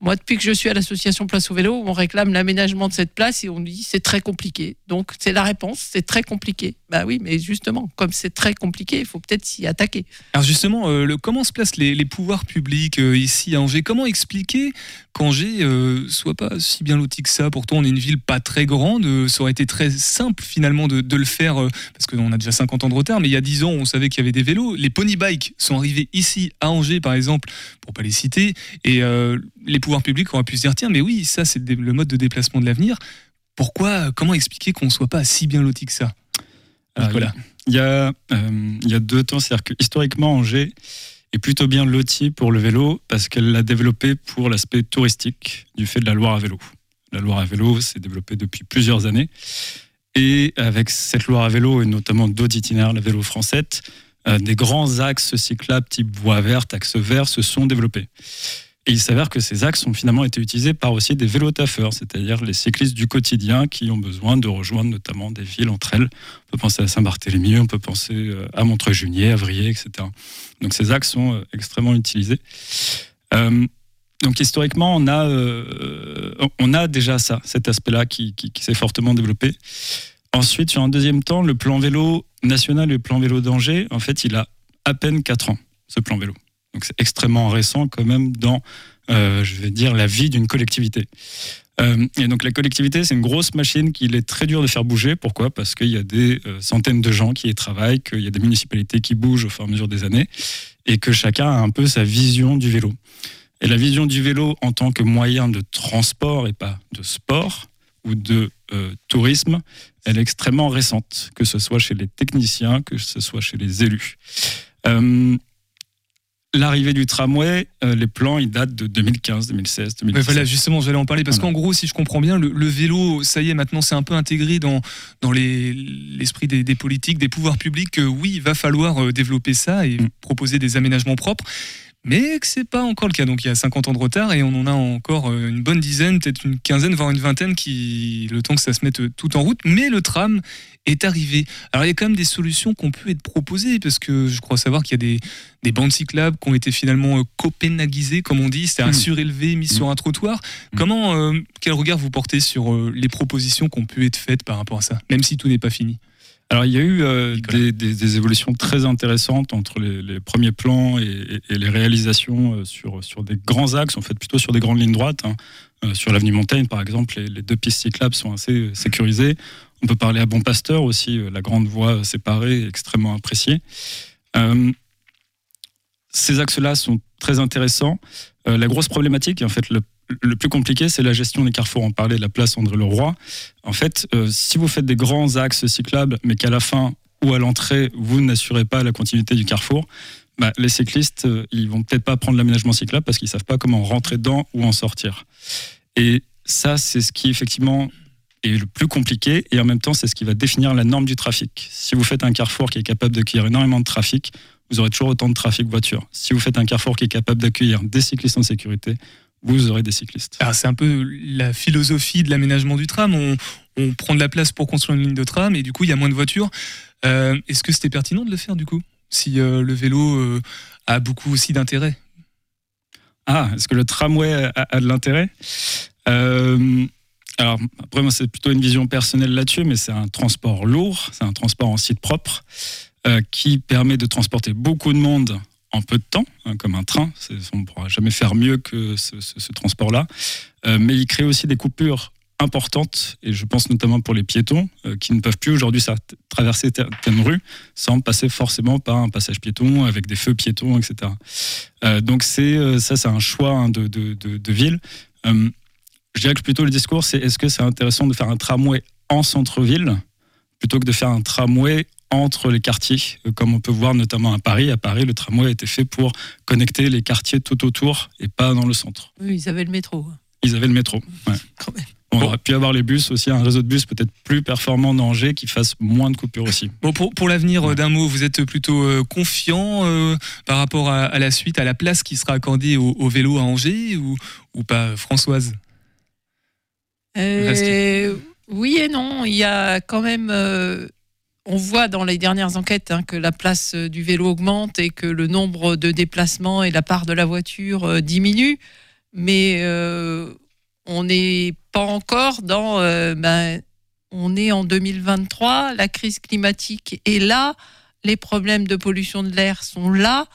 Moi, depuis que je suis à l'association Place au Vélo, on réclame l'aménagement de cette place et on nous dit c'est très compliqué. Donc, c'est la réponse, c'est très compliqué. Bah oui, mais justement, comme c'est très compliqué, il faut peut-être s'y attaquer. Alors justement, euh, comment se placent les, pouvoirs publics euh, ici à Angers? Comment expliquer qu'Angers euh, soit pas si bien loti que ça? Pourtant, on est une ville pas très grande. euh, ça aurait été très simple finalement de, de le faire parce qu'on a déjà 50 ans de retard. Mais il y a 10 ans, on savait qu'il y avait des vélos. Les pony bikes sont arrivés ici à Angers, par exemple, pour pas les citer. Et les pouvoirs publics auraient pu se dire tiens, mais oui, ça c'est le mode de déplacement de l'avenir. Pourquoi Comment expliquer qu'on soit pas si bien loti que ça? Nicolas. Il y, a, euh, il y a deux temps, c'est-à-dire que historiquement, Angers est plutôt bien loti pour le vélo parce qu'elle l'a développé pour l'aspect touristique du fait de la Loire à vélo. La Loire à vélo s'est développée depuis plusieurs années. Et avec cette Loire à vélo, et notamment d'autres itinéraires, la vélo française, euh, des grands axes cyclables type voie verte, axe vert se sont développés. Et il s'avère que ces axes ont finalement été utilisés par aussi des vélotaffeurs, c'est-à-dire les cyclistes du quotidien qui ont besoin de rejoindre notamment des villes entre elles. On peut penser à Saint-Barthélemy, on peut penser euh, à Montreuil-Junier, à Vrier, etc. Donc ces axes sont euh, extrêmement utilisés. Euh, donc historiquement, on a, déjà ça, cet aspect-là qui- qui s'est fortement développé. Ensuite, sur un deuxième temps, le plan vélo national et le plan vélo d'Angers, en fait, il a à peine 4 ans, ce plan vélo. Donc c'est extrêmement récent quand même dans, euh, je vais dire, la vie d'une collectivité. Euh, et donc la collectivité, c'est une grosse machine qu'il est très dur de faire bouger. Pourquoi? Parce qu'il y a des euh, centaines de gens qui y travaillent, qu'il y a des municipalités qui bougent au fur et à mesure des années, et que chacun a un peu sa vision du vélo. Et la vision du vélo en tant que moyen de transport et pas de sport ou de tourisme, elle est extrêmement récente, que ce soit chez les techniciens, que ce soit chez les élus. L'arrivée du tramway, euh, les plans, ils datent de 2015, 2016, 2017. Ouais, voilà, justement, j'allais en parler parce Voilà. qu'en gros, si je comprends bien, le, le vélo, ça y est, maintenant, c'est un peu intégré dans, dans les- l'esprit des, des politiques, des pouvoirs publics. que oui, il va falloir euh, développer ça et Mm. proposer des aménagements propres. Mais que c'est pas encore le cas. Donc il y a 50 ans de retard et on en a encore euh, une bonne dizaine, peut-être une quinzaine, voire une vingtaine qui, le temps que ça se mette euh, tout en route. Mais le tram est arrivé. Alors il y a quand même des solutions qui ont pu être proposées parce que je crois savoir qu'il y a des, des bandes cyclables qui ont été finalement euh, comme on dit, c'est un Mm. surélevé mis sur un trottoir. Mm. Comment, euh, quel regard vous portez sur euh, les propositions qui ont pu être faites par rapport à ça, même si tout n'est pas fini? Alors il y a eu euh, des, des- des évolutions très intéressantes entre les, les premiers plans et, et- et les réalisations euh, sur, sur des grands axes, en fait plutôt sur des grandes lignes droites. hein. Euh, sur l'avenue Montaigne, par exemple, les, les deux pistes cyclables sont assez sécurisées. On peut parler à Bon Pasteur aussi, la grande voie séparée, extrêmement appréciée. Euh, ces axes-là sont très intéressants. La grosse problématique, et en fait le, le plus compliqué, c'est la gestion des carrefours. On parlait de la place André-Leroy. En fait, euh, si vous faites des grands axes cyclables, mais qu'à la fin ou à l'entrée, vous n'assurez pas la continuité du carrefour, bah, les cyclistes, euh, ils vont peut-être pas prendre l'aménagement cyclable parce qu'ils savent pas comment rentrer dedans ou en sortir. Et ça, c'est ce qui effectivement est le plus compliqué et en même temps, c'est ce qui va définir la norme du trafic. Si vous faites un carrefour qui est capable d'accueillir énormément de trafic, vous aurez toujours autant de trafic voiture. Si vous faites un carrefour qui est capable d'accueillir des cyclistes en sécurité, vous aurez des cyclistes. Alors, c'est un peu la philosophie de l'aménagement du tram. On, on prend de la place pour construire une ligne de tram et du coup, il y a moins de voitures. Euh, Est-ce que c'était pertinent de le faire du coup Si euh, le vélo euh, a beaucoup aussi d'intérêt? Ah, est-ce que le tramway a, a de l'intérêt? Alors, après, moi, c'est plutôt une vision personnelle là-dessus, mais c'est un transport lourd, c'est un transport en site propre qui permet de transporter beaucoup de monde en peu de temps, hein, comme un train. On ne pourra jamais faire mieux que ce, transport-là. Euh, mais il crée aussi des coupures importantes, et je pense notamment pour les piétons, euh, qui ne peuvent plus aujourd'hui traverser certaines rues sans passer forcément par un passage piéton avec des feux piétons, etc. Euh, donc c'est ça, c'est un choix hein, de, de, ville. Je dirais que plutôt le discours, c'est est-ce que c'est intéressant de faire un tramway en centre-ville plutôt que de faire un tramway entre les quartiers, euh, comme on peut voir notamment à Paris. À Paris, le tramway a été fait pour connecter les quartiers tout autour et pas dans le centre. Oui, ils avaient le métro. Ils avaient le métro. ouais. Quand même. On aurait pu avoir les bus aussi, un réseau de bus peut-être plus performant d'Angers qui fasse moins de coupures aussi. Bon, pour, pour l'avenir euh, d'un mot, vous êtes plutôt euh, confiant euh, par rapport à, à la suite, à la place qui sera accordée au, au vélo à Angers ou, ou pas, Françoise? Euh, oui et non. Il y a quand même. On voit dans les dernières enquêtes hein, que la place euh, du vélo augmente et que le nombre de déplacements et la part de la voiture euh, diminue. mais euh, on n'est pas encore dans. euh, ben, on est en 2023, la crise climatique est là, les problèmes de pollution de l'air sont là.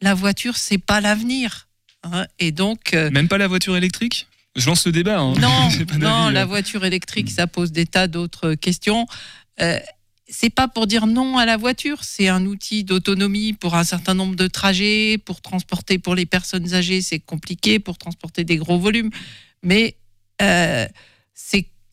La voiture, c'est pas l'avenir. hein. et donc. Même pas la voiture électrique? Je lance le débat. hein. non, non, la voiture électrique, ça pose des tas d'autres questions. C'est pas pour dire non à la voiture, c'est un outil d'autonomie pour un certain nombre de trajets, pour transporter pour les personnes âgées, c'est compliqué, pour transporter des gros volumes. Mais euh,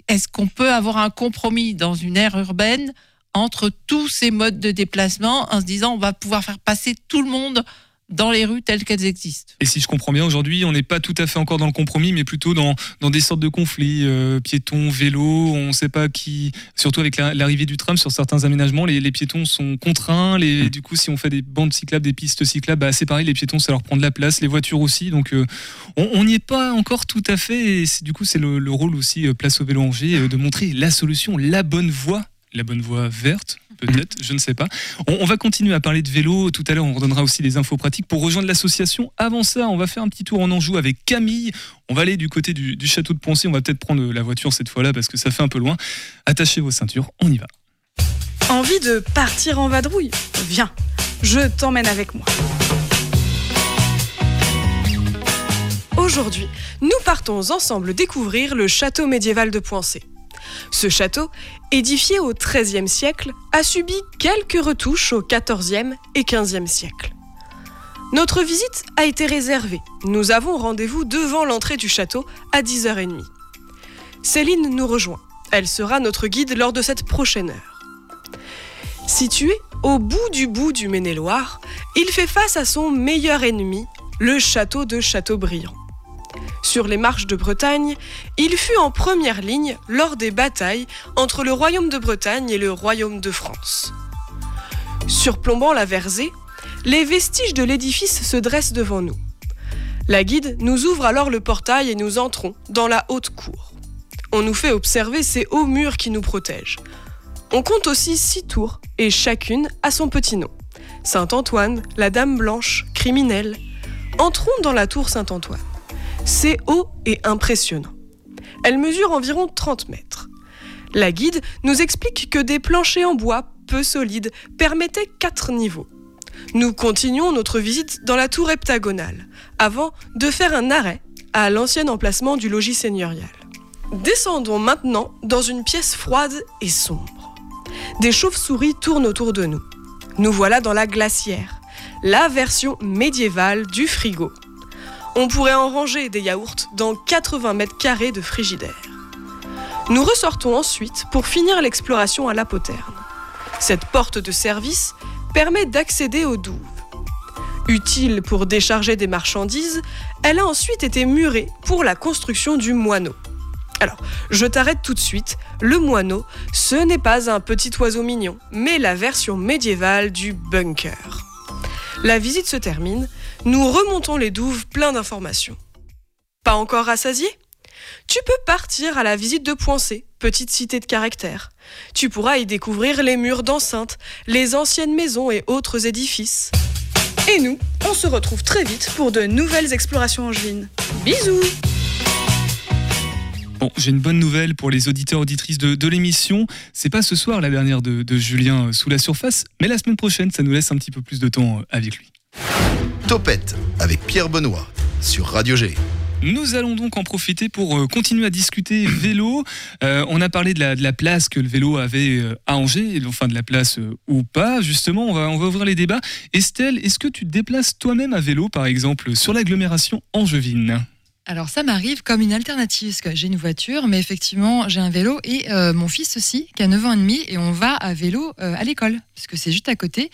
est-ce qu'on peut avoir un compromis dans une aire urbaine entre tous ces modes de déplacement en se disant on va pouvoir faire passer tout le monde dans les rues telles qu'elles existent Et si je comprends bien, aujourd'hui, on n'est pas tout à fait encore dans le compromis, mais plutôt dans, dans des sortes de conflits, euh, piétons, vélos, on ne sait pas qui. Surtout avec la- l'arrivée du tram sur certains aménagements, les, les piétons sont contraints. Les, du coup, si on fait des bandes cyclables, des pistes cyclables, bah, c'est pareil, les piétons, ça leur prend de la place, les voitures aussi. Donc, euh, on n'y est pas encore tout à fait. Et c'est- du coup, c'est le, le rôle aussi, euh, Place au vélo Angers, euh, de montrer la solution, la bonne voie, la bonne voie verte. Peut-être, je ne sais pas. On, va continuer à parler de vélo. Tout à l'heure, on redonnera aussi des infos pratiques pour rejoindre l'association. Avant ça, on va faire un petit tour en Anjou avec Camille. On va aller du côté du, du château de Poncé. On va peut-être prendre la voiture cette fois-là parce que ça fait un peu loin. Attachez vos ceintures, on y va. Envie de partir en vadrouille? Viens, je t'emmène avec moi. Aujourd'hui, nous partons ensemble découvrir le château médiéval de Poincé. Ce château, édifié au XIIIe siècle, a subi quelques retouches au XIVe et XVe siècle. Notre visite a été réservée. Nous avons rendez-vous devant l'entrée du château à 10h30. Céline nous rejoint. Elle sera notre guide lors de cette prochaine heure. Situé au bout du bout du Maine-et-Loire, il fait face à son meilleur ennemi, le château de Châteaubriand. Sur les marches de Bretagne, il fut en première ligne lors des batailles entre le royaume de Bretagne et le royaume de France. Surplombant la versée, les vestiges de l'édifice se dressent devant nous. La guide nous ouvre alors le portail et nous entrons dans la haute cour. On nous fait observer ces hauts murs qui nous protègent. On compte aussi six tours, et chacune a son petit nom. Saint-Antoine, la Dame Blanche, criminelle. Entrons dans la tour Saint-Antoine. C'est haut et impressionnant. Elle mesure environ 30 mètres. La guide nous explique que des planchers en bois peu solides permettaient quatre niveaux. Nous continuons notre visite dans la tour heptagonale, avant de faire un arrêt à l'ancien emplacement du logis seigneurial. Descendons maintenant dans une pièce froide et sombre. Des chauves-souris tournent autour de nous. Nous voilà dans la glacière, la version médiévale du frigo. On pourrait en ranger des yaourts dans 80 mètres carrés de frigidaire. Nous ressortons ensuite pour finir l'exploration à la poterne. Cette porte de service permet d'accéder aux douves. Utile pour décharger des marchandises, elle a ensuite été murée pour la construction du moineau. Alors, je t'arrête tout de suite. Le moineau, ce n'est pas un petit oiseau mignon, mais la version médiévale du bunker. La visite se termine, nous remontons les douves plein d'informations. Pas encore rassasié? Tu peux partir à la visite de Poincé, petite cité de caractère. Tu pourras y découvrir les murs d'enceinte, les anciennes maisons et autres édifices. Et nous, on se retrouve très vite pour de nouvelles explorations angevines. Bisous Bon, j'ai une bonne nouvelle pour les auditeurs auditrices de, l'émission. C'est pas ce soir la dernière de, de Julien euh, sous la surface, mais la semaine prochaine, ça nous laisse un petit peu plus de temps euh, avec lui. Topette avec Pierre Benoît sur Radio G. Nous allons donc en profiter pour euh, continuer à discuter vélo. Euh, on a parlé de la, place que le vélo avait euh, à Angers, enfin de la place ou pas. Justement, on va, on va ouvrir les débats. Estelle, est-ce que tu te déplaces toi-même à vélo, par exemple, sur l'agglomération angevine? Alors ça m'arrive comme une alternative, parce que j'ai une voiture, mais effectivement j'ai un vélo et euh, mon fils aussi, qui a 9 ans et demi, et on va à vélo euh, à l'école, parce que c'est juste à côté.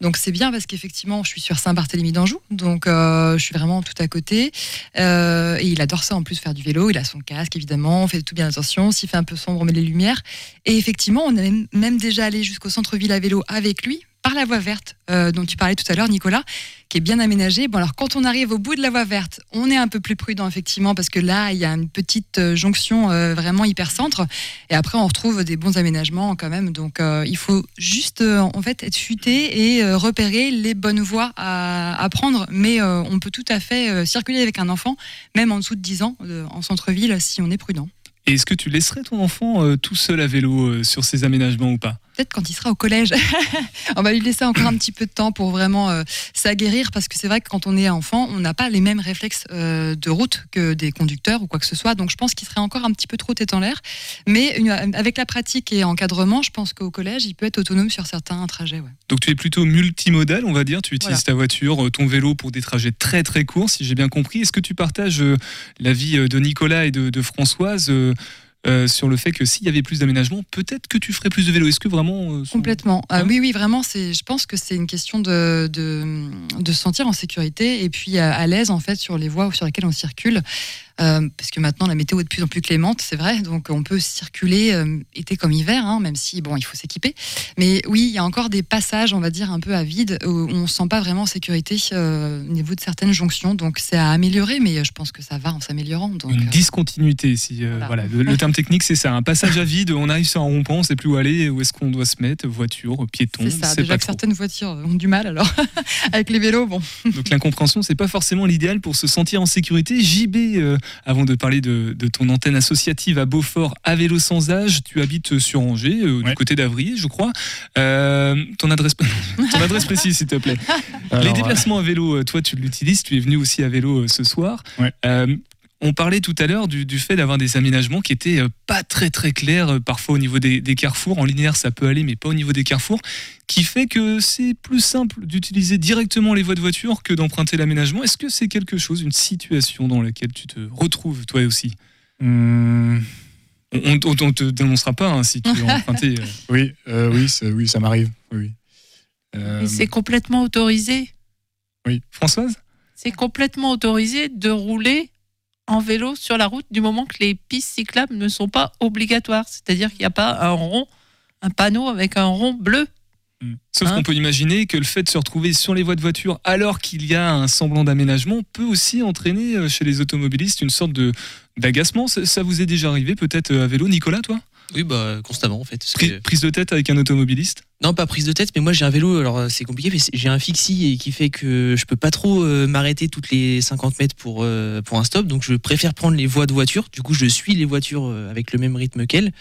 Donc c'est bien parce qu'effectivement je suis sur Saint-Barthélemy d'Anjou, donc euh, je suis vraiment tout à côté. Et il adore ça en plus, faire du vélo, il a son casque évidemment, on fait tout bien attention, s'il fait un peu sombre on met les lumières. Et effectivement on est même déjà allé jusqu'au centre-ville à vélo avec lui, par la voie verte euh, dont tu parlais tout à l'heure, Nicolas, qui est bien aménagée. Bon, alors quand on arrive au bout de la voie verte, on est un peu plus prudent effectivement parce que là, il y a une petite euh, jonction euh, vraiment hyper centre, et après on retrouve des bons aménagements quand même. Donc il faut juste en fait être futé et repérer les bonnes voies à, à prendre. Mais on peut tout à fait circuler avec un enfant, même en dessous de 10 ans, en centre-ville, si on est prudent. Et est-ce que tu laisserais ton enfant tout seul à vélo sur ces aménagements ou pas? Peut-être quand il sera au collège. on va lui laisser encore un petit peu de temps pour vraiment euh, s'aguerrir parce que c'est vrai que quand on est enfant, on n'a pas les mêmes réflexes euh, de route que des conducteurs ou quoi que ce soit. Donc je pense qu'il serait encore un petit peu trop tête en l'air. Mais une- avec la pratique et encadrement, je pense qu'au collège, il peut être autonome sur certains trajets. ouais. Donc tu es plutôt multimodal, on va dire. Tu utilises Voilà. ta voiture, euh, ton vélo pour des trajets très très courts, si j'ai bien compris. Est-ce que tu partages euh, l'avis euh, de Nicolas et de, de Françoise euh, euh, sur le fait que s'il y avait plus d'aménagement, peut-être que tu ferais plus de vélo Est-ce que vraiment euh, son- Complètement. Ah oui, oui, vraiment. C'est, je pense que c'est une question de, de, de se sentir en sécurité et puis à, à l'aise en fait sur les voies sur lesquelles on circule. Euh, parce que maintenant la météo est de plus en plus clémente, c'est vrai, donc on peut circuler euh, été comme hiver, hein, même si bon, il faut s'équiper. Mais oui, il y a encore des passages, on va dire un peu à vide, où on se sent pas vraiment en sécurité euh, au niveau de certaines jonctions. Donc c'est à améliorer, mais je pense que ça va en s'améliorant. Donc, Une discontinuité, si voilà. Le, le terme technique, c'est ça. Un passage à vide, on arrive sur un rond-point, on sait plus où aller, où est-ce qu'on doit se mettre, voiture, piéton, c'est ça. c'est Déjà pas que trop. certaines voitures ont du mal, alors avec les vélos, bon. Donc l'incompréhension, c'est pas forcément l'idéal pour se sentir en sécurité. JB, avant de parler de, de ton antenne associative à Beaufort, à vélo sans âge, tu habites sur Angers, euh, du côté d'Avrier, je crois. Euh, ton adresse, ton adresse précise, s'il te plaît. Les Alors, déplacements à vélo, euh, toi, tu l'utilises. Tu es venu aussi à vélo euh, ce soir. Euh, on parlait tout à l'heure du, du fait d'avoir des aménagements qui étaient euh, pas très très clairs, euh, parfois au niveau des, des carrefours. En linéaire, ça peut aller, mais pas au niveau des carrefours, qui fait que c'est plus simple d'utiliser directement les voies de voiture que d'emprunter l'aménagement. Est-ce que c'est quelque chose, une situation dans laquelle tu te retrouves toi aussi? Hmm. On, on, on te dénoncera pas hein, si tu veux emprunter. euh. Oui, euh, oui, ça, oui, ça m'arrive. Oui. Euh, c'est complètement autorisé. oui. Françoise? C'est complètement autorisé de rouler en vélo sur la route du moment que les pistes cyclables ne sont pas obligatoires. C'est-à-dire qu'il n'y a pas un rond, un panneau avec un rond bleu. Sauf Hein qu'on peut imaginer que le fait de se retrouver sur les voies de voiture alors qu'il y a un semblant d'aménagement peut aussi entraîner euh, chez les automobilistes une sorte de d'agacement. Ça, ça vous est déjà arrivé peut-être euh, à vélo, Nicolas, toi? Oui, bah, constamment en fait. que- Prise de tête avec un automobiliste? Non, pas prise de tête, mais moi j'ai un vélo, alors euh, c'est compliqué, mais j'ai un fixie et qui fait que je peux pas trop euh, m'arrêter toutes les 50 mètres pour, euh, pour un stop, donc je préfère prendre les voies de voiture. Du coup, je suis les voitures avec le même rythme qu'elles.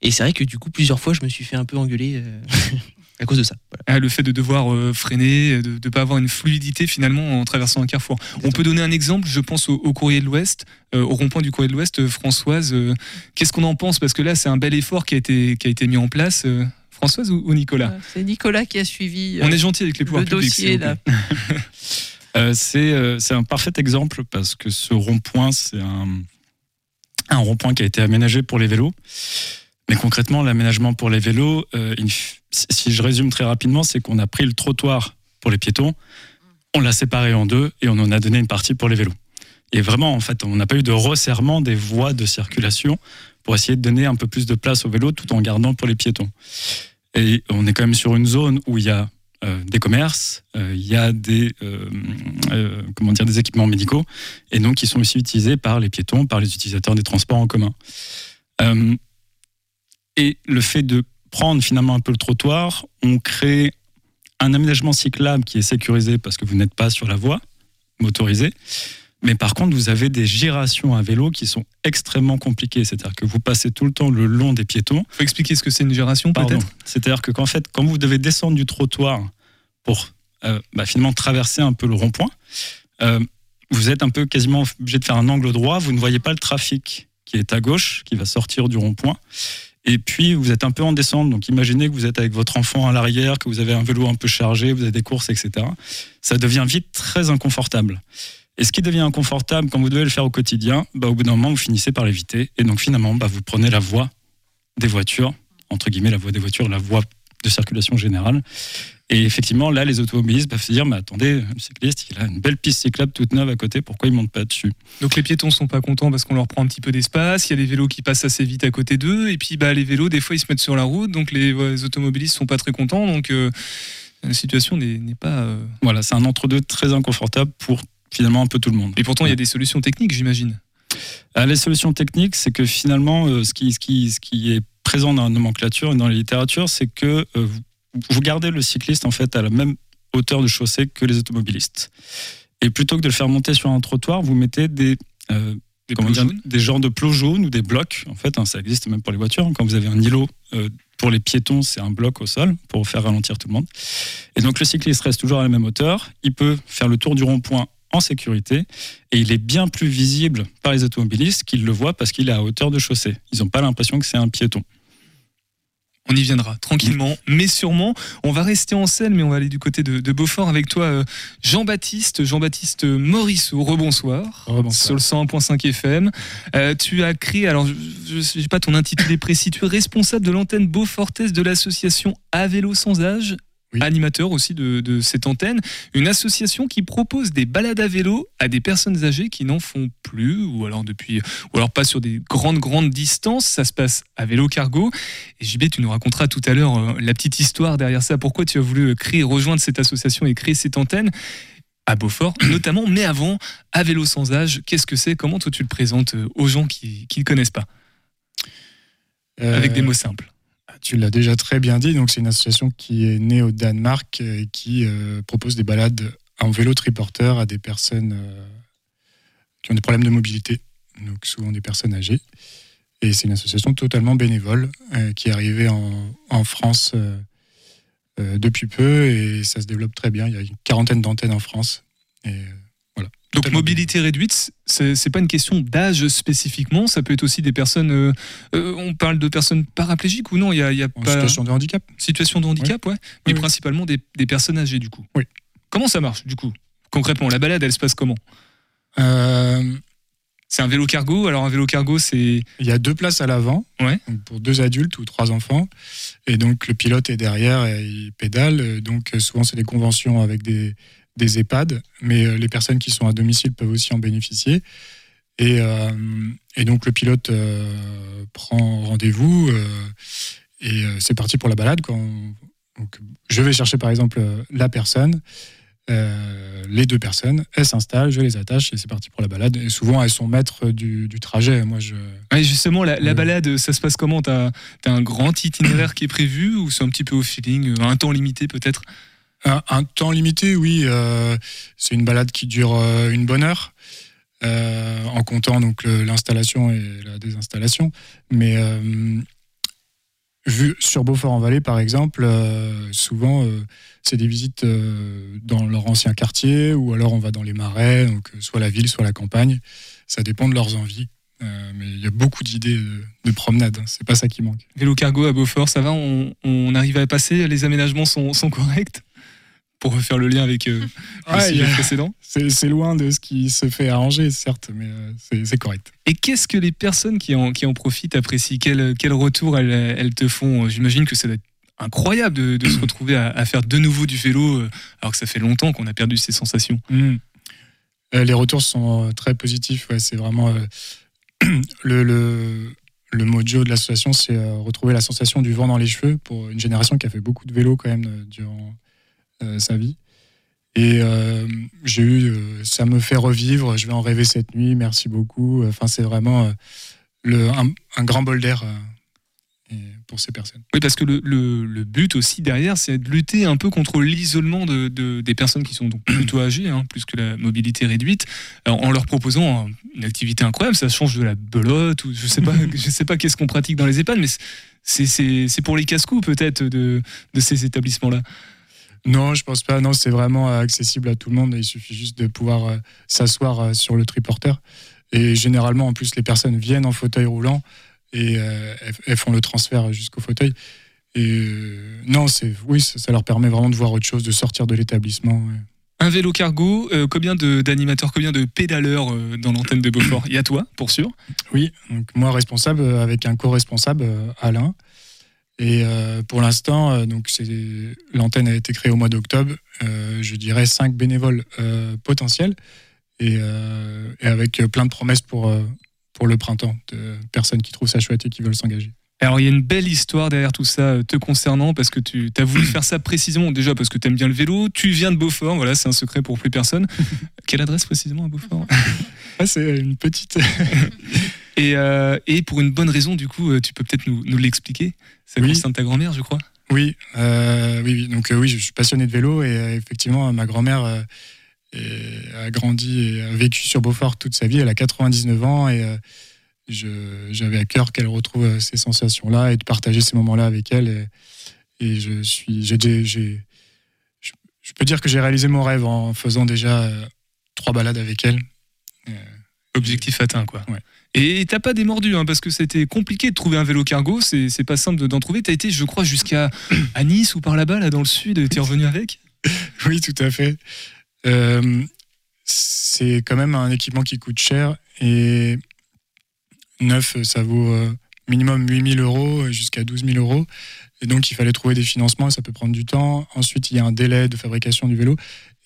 Et c'est vrai que du coup, plusieurs fois, je me suis fait un peu engueuler à cause de ça. Voilà. Ah, le fait de devoir euh, freiner, de ne pas avoir une fluidité finalement en traversant un carrefour. On peut donner un exemple, je pense au, au Courrier de l'Ouest, euh, au rond-point du Courrier de l'Ouest, euh, Françoise, euh, qu'est-ce qu'on en pense? Parce que là, c'est un bel effort qui a été, qui a été mis en place. euh, Françoise ou, ou Nicolas? C'est Nicolas qui a suivi. On est gentil avec les pouvoirs le publics. dossier, là. Euh, euh, c'est un parfait exemple parce que ce rond-point, c'est un, un rond-point qui a été aménagé pour les vélos. Mais concrètement, l'aménagement pour les vélos, euh, si- je résume très rapidement, c'est qu'on a pris le trottoir pour les piétons, on l'a séparé en deux et on en a donné une partie pour les vélos. Et vraiment, en fait, on n'a pas eu de resserrement des voies de circulation pour essayer de donner un peu plus de place aux vélos tout en gardant pour les piétons. Et on est quand même sur une zone où il y a euh, des commerces, euh, il y a des, comment dire, des équipements médicaux, et donc qui sont aussi utilisés par les piétons, par les utilisateurs des transports en commun. Et le fait de prendre finalement un peu le trottoir, on crée un aménagement cyclable qui est sécurisé parce que vous n'êtes pas sur la voie motorisée. Mais par contre, vous avez des gyrations à vélo qui sont extrêmement compliquées. C'est-à-dire que vous passez tout le temps le long des piétons. faut expliquer ce que c'est une gyration Pardon. peut-être? C'est-à-dire que qu'en fait, quand vous devez descendre du trottoir pour euh, bah, finalement traverser un peu le rond-point, euh, vous êtes un peu quasiment obligé de faire un angle droit. Vous ne voyez pas le trafic qui est à gauche, qui va sortir du rond-point. Et puis, vous êtes un peu en descente. Donc, imaginez que vous êtes avec votre enfant à l'arrière, que vous avez un vélo un peu chargé, vous avez des courses, etc. Ça devient vite très inconfortable. Et ce qui devient inconfortable quand vous devez le faire au quotidien, bah, au bout d'un moment, vous finissez par l'éviter. Et donc, finalement, bah, vous prenez la voie des voitures, entre guillemets, la voie des voitures, la voie de circulation générale. Et effectivement, là, les automobilistes peuvent se dire, mais attendez, le cycliste, il a une belle piste cyclable toute neuve à côté, pourquoi il monte pas dessus Donc les piétons sont pas contents parce qu'on leur prend un petit peu d'espace. Il y a des vélos qui passent assez vite à côté d'eux. Et puis bah, les vélos, des fois, ils se mettent sur la route. Donc les, les automobilistes sont pas très contents. Donc euh, La situation n'est pas. euh, Voilà, c'est un entre-deux très inconfortable pour finalement un peu tout le monde. Et pourtant, il y a des solutions techniques, j'imagine. Euh, les solutions techniques, c'est que finalement, ce, qui, ce, qui, ce qui est présent dans la nomenclature et dans la littérature, c'est que vous, vous gardez le cycliste en fait à la même hauteur de chaussée que les automobilistes. Et plutôt que de le faire monter sur un trottoir, vous mettez des, euh, Des dire, des genres de plots jaunes ou des blocs. En fait, hein, ça existe même pour les voitures. Quand vous avez un îlot euh, pour les piétons, c'est un bloc au sol pour faire ralentir tout le monde. Et donc le cycliste reste toujours à la même hauteur. Il peut faire le tour du rond-point en sécurité et il est bien plus visible par les automobilistes qu'ils le voient parce qu'il est à hauteur de chaussée. Ils n'ont pas l'impression que c'est un piéton. On y viendra tranquillement, mais sûrement. On va rester en scène, mais on va aller du côté de, de Beaufort avec toi, euh, Jean-Baptiste, Jean-Baptiste Morisseau. Rebonsoir. Sur le 101.5 FM. Euh, tu as créé, alors je ne sais pas ton intitulé précis, tu es responsable de l'antenne Beaufortaise de l'association À Vélo Sans Âge. Animateur aussi de, de cette antenne, une association qui propose des balades à vélo à des personnes âgées qui n'en font plus, ou alors depuis, ou alors pas sur des grandes grandes distances. Ça se passe à vélo cargo. Et JB, tu nous raconteras tout à l'heure euh, la petite histoire derrière ça. Pourquoi tu as voulu créer, rejoindre cette association et créer cette antenne à Beaufort, notamment. Mais avant, à vélo sans âge, qu'est-ce que c'est? Comment toi tu le présentes euh, aux gens qui ne le connaissent pas? Avec des mots simples. Tu l'as déjà très bien dit. Donc, c'est une association qui est née au Danemark et qui euh, propose des balades en vélo triporteur à des personnes euh, qui ont des problèmes de mobilité, donc souvent des personnes âgées. Et c'est une association totalement bénévole euh, qui est arrivée en, France depuis peu et ça se développe très bien. Il y a une quarantaine d'antennes en France. Donc mobilité réduite, c'est pas une question d'âge spécifiquement, ça peut être aussi des personnes. euh, euh, on parle de personnes paraplégiques ou non Il y a, y a En pas situation de handicap. situation de handicap, ouais. Mais Oui, oui. principalement des, des personnes âgées du coup. Oui. Comment ça marche du coup Concrètement, la balade, elle se passe comment? Euh, C'est un vélo cargo? Alors un vélo cargo, c'est Il y a deux places à l'avant Ouais. pour deux adultes ou trois enfants. Et donc le pilote est derrière et il pédale. Donc souvent c'est des conventions avec des, des EHPAD, mais euh, les personnes qui sont à domicile peuvent aussi en bénéficier. Et, euh, et donc le pilote euh, prend rendez-vous euh, et c'est parti pour la balade. Quand donc, je vais chercher par exemple la personne. les deux personnes, elles s'installent, je les attache et c'est parti pour la balade. Et souvent, elles sont maîtres du, du trajet. Moi, je, Ouais, justement, la, la balade, ça se passe comment? T'as as un grand itinéraire qui est prévu ou c'est un petit peu au feeling, un temps limité peut-être? Un, temps limité, oui. euh, c'est une balade qui dure euh, une bonne heure, euh, en comptant donc l'installation et la désinstallation. Mais vu sur Beaufort-en-Vallée, par exemple, souvent c'est des visites dans leur ancien quartier, ou alors on va dans les marais, donc soit la ville, soit la campagne. Ça dépend de leurs envies. Mais il y a beaucoup d'idées de, de promenade. hein. C'est pas ça qui manque. Vélo cargo à Beaufort, ça va? On, arrive à passer? Les aménagements sont corrects? Pour refaire le lien avec euh, le Ouais, sujet il y a- précédent. C'est loin de ce qui se fait à Angers, certes, mais euh, c'est- correct. Et qu'est-ce que les personnes qui en, qui en profitent apprécient? Quel, quel retour elles, elles te font? J'imagine que ça doit être incroyable de, de se retrouver à, à faire de nouveau du vélo, euh, alors que ça fait longtemps qu'on a perdu ces sensations. Mm. Euh, les retours sont très positifs. ouais, c'est vraiment le, le, le mojo de l'association, c'est euh, retrouver la sensation du vent dans les cheveux pour une génération qui a fait beaucoup de vélo quand même euh, durant sa vie. Et euh, j'ai eu, euh, ça me fait revivre. Je vais en rêver cette nuit. Merci beaucoup. Enfin, c'est vraiment euh, le, un, un grand bol d'air euh, pour ces personnes. Oui, parce que le, le- le but aussi derrière, c'est de lutter un peu contre l'isolement de, de- des personnes qui sont donc plutôt âgées, hein, plus que la mobilité réduite, en leur proposant un- une activité incroyable. Ça change de la belote ou je sais pas, je sais pas qu'est-ce qu'on pratique dans les EHPAD, mais c'est pour les casse-coups peut-être de, de ces établissements-là. Non, je pense pas. Non, c'est vraiment euh, accessible à tout le monde. Il suffit juste de pouvoir euh, s'asseoir euh, sur le triporteur. Et généralement, en plus, les personnes viennent en fauteuil roulant et euh, elles, elles font le transfert jusqu'au fauteuil. Et euh, non, c'est oui, ça, ça leur permet vraiment de voir autre chose, de sortir de l'établissement. ouais. Un vélo cargo, euh, combien d'animateurs, combien de pédaleurs dans l'antenne de Beaufort? Il y a toi, pour sûr? Oui, donc moi responsable avec un co-responsable, Alain. Et euh, pour l'instant, euh, donc l'antenne a été créée au mois d'octobre. euh, je dirais cinq bénévoles potentiels et, et avec plein de promesses pour pour le printemps de personnes qui trouvent ça chouette et qui veulent s'engager. Alors il y a une belle histoire derrière tout ça te concernant parce que tu as voulu faire ça précisément déjà parce que tu aimes bien le vélo, tu viens de Beaufort, voilà c'est un secret pour plus personne. Quelle adresse précisément à Beaufort? Ah, c'est une petite. et, euh, et pour une bonne raison du coup euh, tu peux peut-être nous, nous l'expliquer. Ça Oui. concerne ta grand-mère je crois. Oui, euh, oui. Donc euh, oui, je suis passionné de vélo et effectivement, ma grand-mère a grandi et a vécu sur Beaufort toute sa vie. Elle a 99 ans et j'avais à cœur qu'elle retrouve ces sensations-là et de partager ces moments-là avec elle. Et, et je suis, j'ai- j'ai- je, je peux dire que j'ai réalisé mon rêve en faisant déjà trois balades avec elle. Objectif atteint quoi. Et t'as pas démordu hein, parce que c'était compliqué de trouver un vélo cargo, c'est pas simple de- d'en trouver. T'as été je crois jusqu'à à Nice ou par là-bas là dans le sud, t'es revenu avec? Oui, tout à fait. Euh, c'est quand même un équipement qui coûte cher et neuf, ça vaut euh, minimum 8000 euros jusqu'à 12 000 euros. Et donc, il fallait trouver des financements et ça peut prendre du temps. Ensuite, il y a un délai de fabrication du vélo.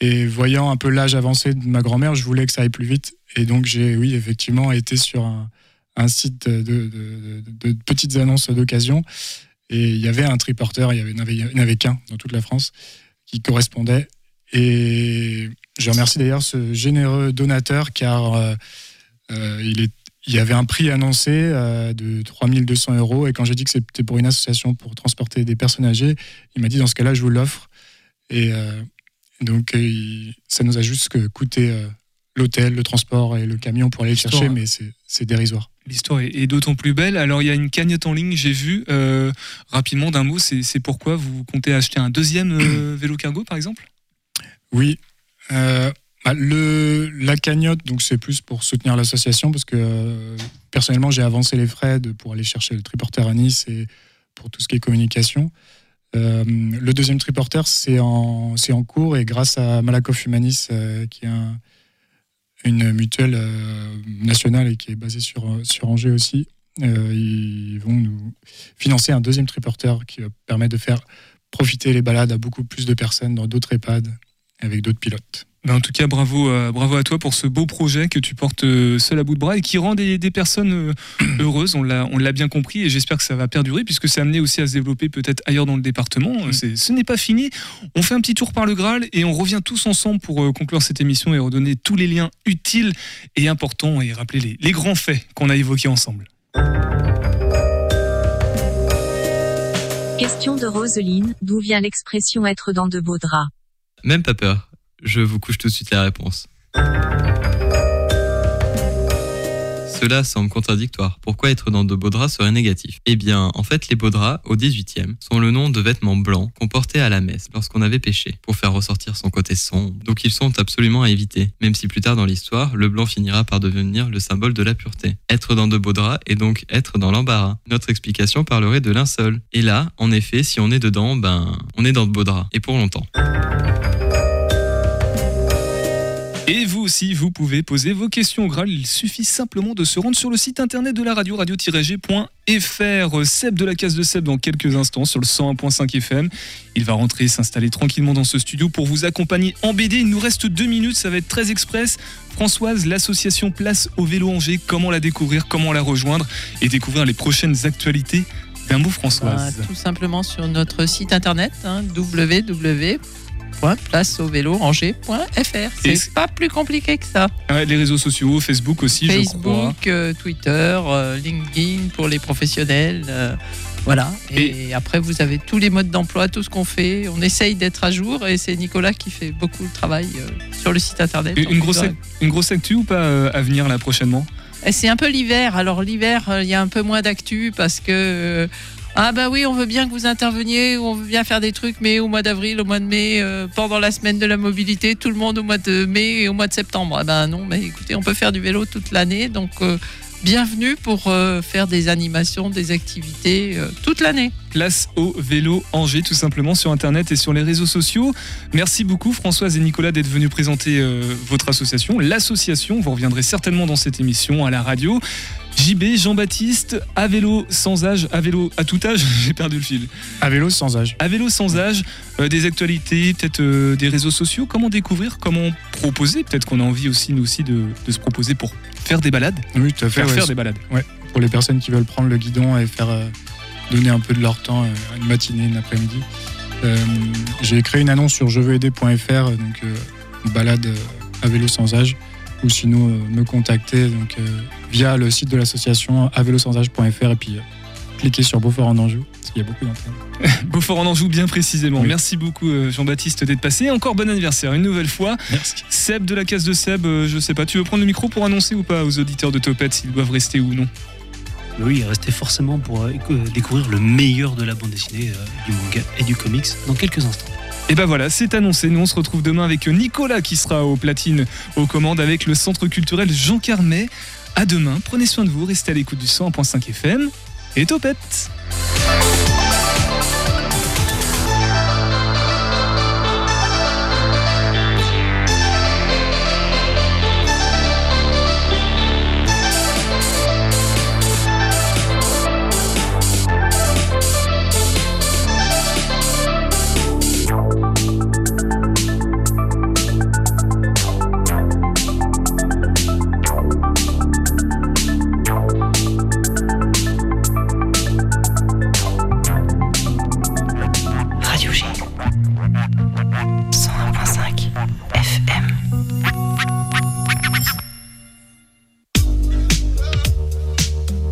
Et voyant un peu l'âge avancé de ma grand-mère, je voulais que ça aille plus vite. Et donc, j'ai, oui, effectivement, été sur un, site de, petites annonces d'occasion. Et il y avait un triporteur, il n'y n'y avait qu'un dans toute la France qui correspondait. Et je remercie d'ailleurs ce généreux donateur car euh, euh, il, y avait un prix annoncé euh, de 3200 euros. Et quand j'ai dit que c'était pour une association pour transporter des personnes âgées, il m'a dit dans ce cas-là, je vous l'offre. Et donc, euh, il- ça nous a juste que coûté euh, l'hôtel, le transport et le camion pour aller le chercher, mais c'est dérisoire. L'histoire est, est d'autant plus belle. Alors il y a une cagnotte en ligne, j'ai vu euh, rapidement d'un mot. C'est pourquoi vous comptez acheter un deuxième euh, vélo cargo par exemple? Oui. Euh, bah, le, la cagnotte, donc c'est plus pour soutenir l'association parce que personnellement j'ai avancé les frais de, pour aller chercher le triporteur à Nice et pour tout ce qui est communication. Euh, le deuxième triporteur c'est en, cours et grâce à Malakoff Humanis euh, qui est un- une mutuelle euh, nationale et qui est basée sur, sur Angers aussi, ils vont nous financer un deuxième triporteur qui va permettre de faire profiter les balades à beaucoup plus de personnes dans d'autres EHPAD avec d'autres pilotes. Ben, en tout cas, bravo, euh, bravo à toi pour ce beau projet que tu portes euh, seul à bout de bras et qui rend des, des personnes euh, heureuses. On l'a, on l'a bien compris et j'espère que ça va perdurer puisque c'est amené aussi à se développer peut-être ailleurs dans le département. C'est- ce n'est pas fini. On fait un petit tour par le Graal et on revient tous ensemble pour conclure cette émission et redonner tous les liens utiles et importants et rappeler les, les grands faits qu'on a évoqués ensemble. Question de Roseline, d'où vient l'expression être dans de beaux draps? Même pas peur. Je vous couche tout de suite la réponse. Cela semble contradictoire. Pourquoi être dans de beaux draps serait négatif? Eh bien, en fait, les beaux draps, au 18e, sont le nom de vêtements blancs qu'on portait à la messe lorsqu'on avait péché, pour faire ressortir son côté sombre. Donc ils sont absolument à éviter, même si plus tard dans l'histoire, le blanc finira par devenir le symbole de la pureté. Être dans de beaux draps est donc être dans l'embarras. Notre explication parlerait de linceul. Et là, en effet, si on est dedans, ben, on est dans de beaux draps, et pour longtemps. Et vous aussi, vous pouvez poser vos questions au Graal. Il suffit simplement de se rendre sur le site internet de la radio, radio-g.fr. Seb de la case de Seb dans quelques instants sur le 101.5 FM. Il va rentrer s'installer tranquillement dans ce studio pour vous accompagner en BD. Il nous reste deux minutes, ça va être très express. Françoise, l'association Place au Vélo Angers, comment la découvrir, comment la rejoindre et découvrir les prochaines actualités d'un mot Françoise. Bah, tout simplement sur notre site internet hein, www.placeauvéloangers.fr. Et C'est pas plus compliqué que ça. Ouais, les réseaux sociaux, Facebook aussi, je crois. Facebook, euh, Twitter, euh, LinkedIn pour les professionnels. euh, voilà. Et, après, vous avez tous les modes d'emploi, tout ce qu'on fait. On essaye d'être à jour et c'est Nicolas qui fait beaucoup de travail euh, sur le site internet. Une, grosse, une grosse actu ou pas à venir là prochainement? C'est un peu l'hiver. Alors l'hiver, il y a un peu moins d'actu parce que ah bah oui, on veut bien que vous interveniez, on veut bien faire des trucs, mais au mois d'avril, au mois de mai, euh, pendant la semaine de la mobilité, tout le monde au mois de mai et au mois de septembre. Ah ben non, mais écoutez, on peut faire du vélo toute l'année, donc euh, bienvenue pour euh, faire des animations, des activités toute l'année. Place au vélo Angers, tout simplement sur Internet et sur les réseaux sociaux. Merci beaucoup Françoise et Nicolas d'être venus présenter votre association, l'association. Vous reviendrez certainement dans cette émission à la radio. JB, Jean-Baptiste, à vélo sans âge, à vélo à tout âge, j'ai perdu le fil. À vélo sans âge. À vélo sans âge, euh, des actualités, peut-être euh, des réseaux sociaux. Comment découvrir, comment proposer Peut-être qu'on a envie aussi, nous aussi, de, de se proposer pour faire des balades. Oui, tout à fait. Faire ouais. faire des balades. Ouais. Pour les personnes qui veulent prendre le guidon et faire, euh, donner un peu de leur temps, une matinée, une après-midi. J'ai créé une annonce sur jeveuxaider.fr, donc une balade à vélo sans âge, ou sinon euh, me contacter donc, euh, via le site de l'association avelosansage.fr et puis euh, cliquer sur Beaufort en Anjou, parce qu'il y a beaucoup d'entraînements. Beaufort en Anjou, bien précisément. Oui. Merci beaucoup, euh, Jean-Baptiste, d'être passé. Et encore bon anniversaire, une nouvelle fois. Merci. Seb de la case de Seb, euh, je sais pas, tu veux prendre le micro pour annoncer ou pas aux auditeurs de Topette s'ils doivent rester ou non? Oui, restez forcément pour écou- découvrir le meilleur de la bande dessinée, du manga et du comics dans quelques instants. Et ben voilà, c'est annoncé. Nous, on se retrouve demain avec Nicolas qui sera aux platines, aux commandes avec le centre culturel Jean Carmet. À demain, prenez soin de vous, restez à l'écoute du 100.5 FM et Topette